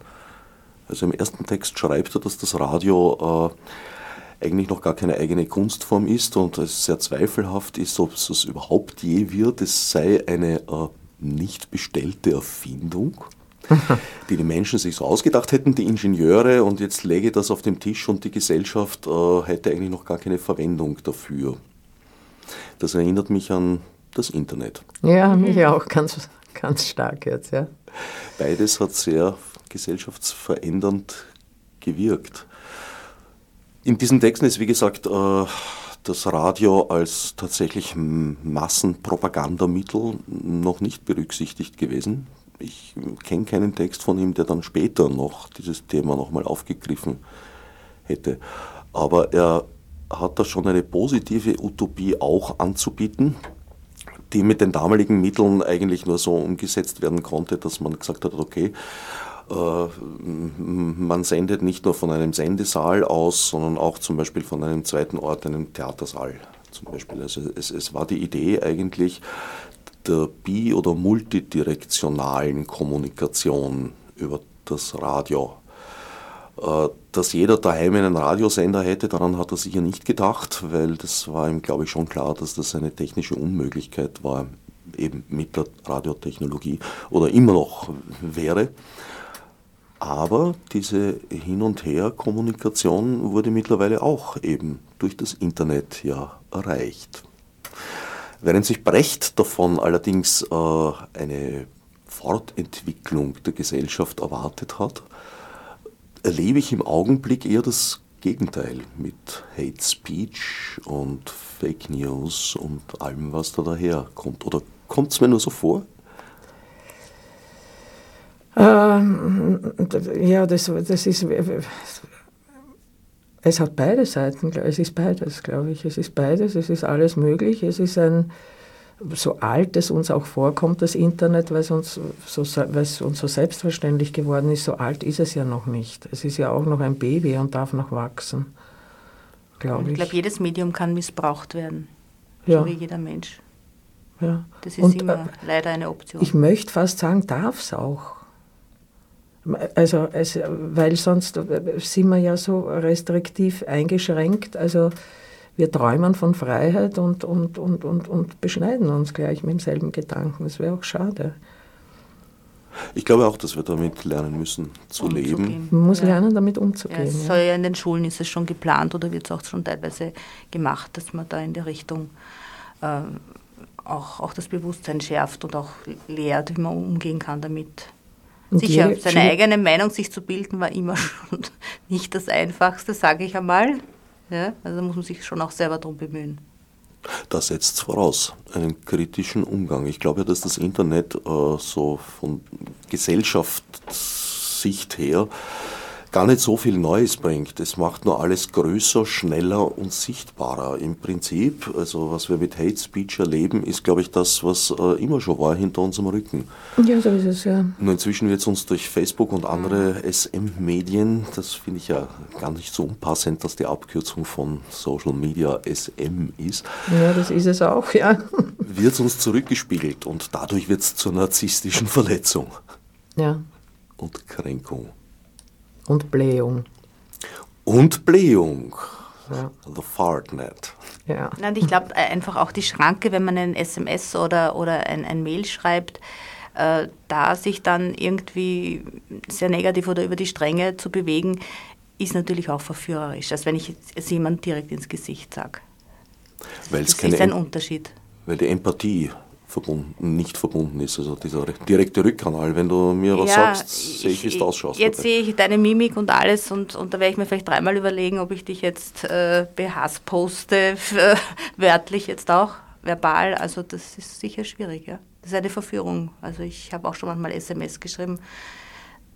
Also im ersten Text schreibt er, dass das Radio äh, eigentlich noch gar keine eigene Kunstform ist und es sehr zweifelhaft ist, ob es überhaupt je wird. Es sei eine äh, nicht bestellte Erfindung, *laughs* die die Menschen sich so ausgedacht hätten, die Ingenieure, und jetzt lege das auf den Tisch und die Gesellschaft äh, hätte eigentlich noch gar keine Verwendung dafür. Das erinnert mich an das Internet. Ja, mich auch ganz, ganz stark jetzt, ja. Beides hat sehr gesellschaftsverändernd gewirkt. In diesen Texten ist, wie gesagt, äh, das Radio als tatsächlich Massenpropagandamittel noch nicht berücksichtigt gewesen. Ich kenne keinen Text von ihm, der dann später noch dieses Thema nochmal aufgegriffen hätte. Aber er hat da schon eine positive Utopie auch anzubieten, die mit den damaligen Mitteln eigentlich nur so umgesetzt werden konnte, dass man gesagt hat, okay, man sendet nicht nur von einem Sendesaal aus, sondern auch zum Beispiel von einem zweiten Ort, einem Theatersaal zum Beispiel. Also es, es war die Idee eigentlich der bi- oder multidirektionalen Kommunikation über das Radio. Äh, dass jeder daheim einen Radiosender hätte, daran hat er sicher nicht gedacht, weil das war ihm, glaube ich, schon klar, dass das eine technische Unmöglichkeit war, eben mit der Radiotechnologie oder immer noch wäre. Aber diese Hin- und Her-Kommunikation wurde mittlerweile auch eben durch das Internet ja erreicht. Während sich Brecht davon allerdings äh, eine Fortentwicklung der Gesellschaft erwartet hat, erlebe ich im Augenblick eher das Gegenteil mit Hate Speech und Fake News und allem, was da daherkommt. Oder kommt es mir nur so vor? Ähm, ja, das, das ist. Es hat beide Seiten, es ist beides, glaube ich. Es ist beides, es ist alles möglich. Es ist ein, so alt es uns auch vorkommt, das Internet, weil es uns so, weil es uns so selbstverständlich geworden ist, so alt ist es ja noch nicht. Es ist ja auch noch ein Baby und darf noch wachsen, glaube ich. Ich glaube, jedes Medium kann missbraucht werden, ja. so wie jeder Mensch. Ja. Das ist und, immer äh, leider eine Option. Ich möchte fast sagen, darf es auch. Also, es, weil sonst sind wir ja so restriktiv eingeschränkt. Also wir träumen von Freiheit und, und, und, und, und beschneiden uns gleich mit demselben Gedanken. Das wäre auch schade. Ich glaube auch, dass wir damit lernen müssen zu umzugehen. leben. Man muss ja. lernen, damit umzugehen. Ja, soll ja in den Schulen ist es schon geplant oder wird es auch schon teilweise gemacht, dass man da in der Richtung äh, auch, auch das Bewusstsein schärft und auch lehrt, wie man umgehen kann damit. Sicher, seine eigene Meinung sich zu bilden war immer *laughs* schon nicht das Einfachste, sage ich einmal. Ja, also muss man sich schon auch selber darum bemühen. Das setzt voraus, einen kritischen Umgang. Ich glaube ja, dass das Internet äh, so von Gesellschaftssicht her gar nicht so viel Neues bringt. Es macht nur alles größer, schneller und sichtbarer. Im Prinzip, also was wir mit Hate Speech erleben, ist, glaube ich, das, was äh, immer schon war hinter unserem Rücken. Ja, so ist es, ja. Nur inzwischen wird es uns durch Facebook und andere SM-Medien, das finde ich ja gar nicht so unpassend, dass die Abkürzung von Social Media SM ist. Ja, das ist es auch, ja. Wird es uns zurückgespiegelt und dadurch wird es zur narzisstischen Verletzung. Ja. Und Kränkung. Und Blähung. Und Blähung. Ja. The Fartnet. Ja. Und ich glaube äh, einfach auch die Schranke, wenn man ein SMS oder, oder ein, ein Mail schreibt, äh, da sich dann irgendwie sehr negativ oder über die Stränge zu bewegen, ist natürlich auch verführerisch, als wenn ich es jemand direkt ins Gesicht sage. Weil es Das keine ist ein Em- Unterschied. weil die Empathie verbunden, nicht verbunden ist. Also dieser direkte Rückkanal. Wenn du mir was Ja, sagst, sehe ich, wie du ausschaust. Jetzt dabei. sehe ich deine Mimik und alles und, und da werde ich mir vielleicht dreimal überlegen, ob ich dich jetzt äh, poste, äh, *laughs* wörtlich jetzt auch, verbal. Also das ist sicher schwierig, ja. Das ist eine Verführung. Also ich habe auch schon manchmal SMS geschrieben,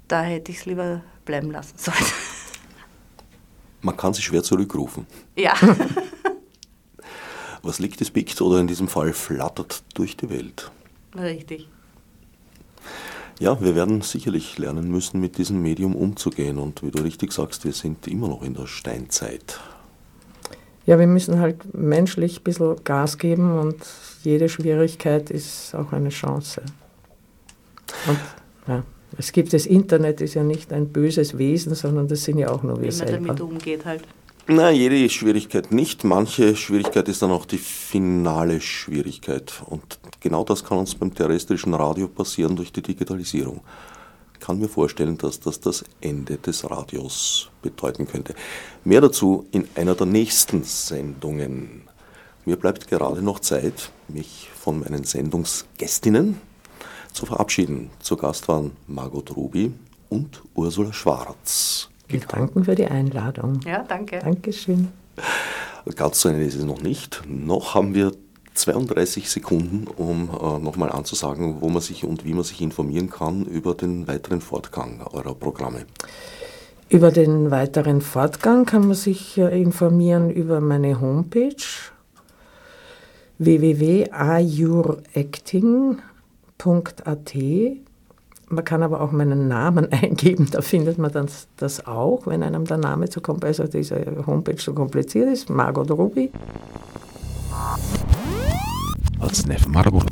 da hätte ich es lieber bleiben lassen sollen. *laughs* Man kann sie schwer zurückrufen. ja. *laughs* Was liegt, es biegt oder in diesem Fall flattert durch die Welt. Richtig. Ja, wir werden sicherlich lernen müssen, mit diesem Medium umzugehen. Und wie du richtig sagst, wir sind immer noch in der Steinzeit. Ja, wir müssen halt menschlich ein bisschen Gas geben und jede Schwierigkeit ist auch eine Chance. Und ja, es gibt das Internet, ist ja nicht ein böses Wesen, sondern das sind ja auch nur wir Wie man damit selber. umgeht halt. Na, jede Schwierigkeit nicht. Manche Schwierigkeit ist dann auch die finale Schwierigkeit. Und genau das kann uns beim terrestrischen Radio passieren durch die Digitalisierung. Ich kann mir vorstellen, dass das das Ende des Radios bedeuten könnte. Mehr dazu in einer der nächsten Sendungen. Mir bleibt gerade noch Zeit, mich von meinen Sendungsgästinnen zu verabschieden. Zu Gast waren Margot Ruby und Ursula Schwarz. Wir danken für die Einladung. Ja, danke. Dankeschön. Ganz so Ende ist es noch nicht. Noch haben wir 32 Sekunden, um äh, nochmal anzusagen, wo man sich und wie man sich informieren kann über den weiteren Fortgang eurer Programme. Über den weiteren Fortgang kann man sich äh, informieren über meine Homepage www.ayuracting.at. Man kann aber auch meinen Namen *laughs* eingeben, da findet man dann das auch, wenn einem der Name zu kommt, also diese Homepage zu kompliziert ist, Margot Ruby. als nef Margot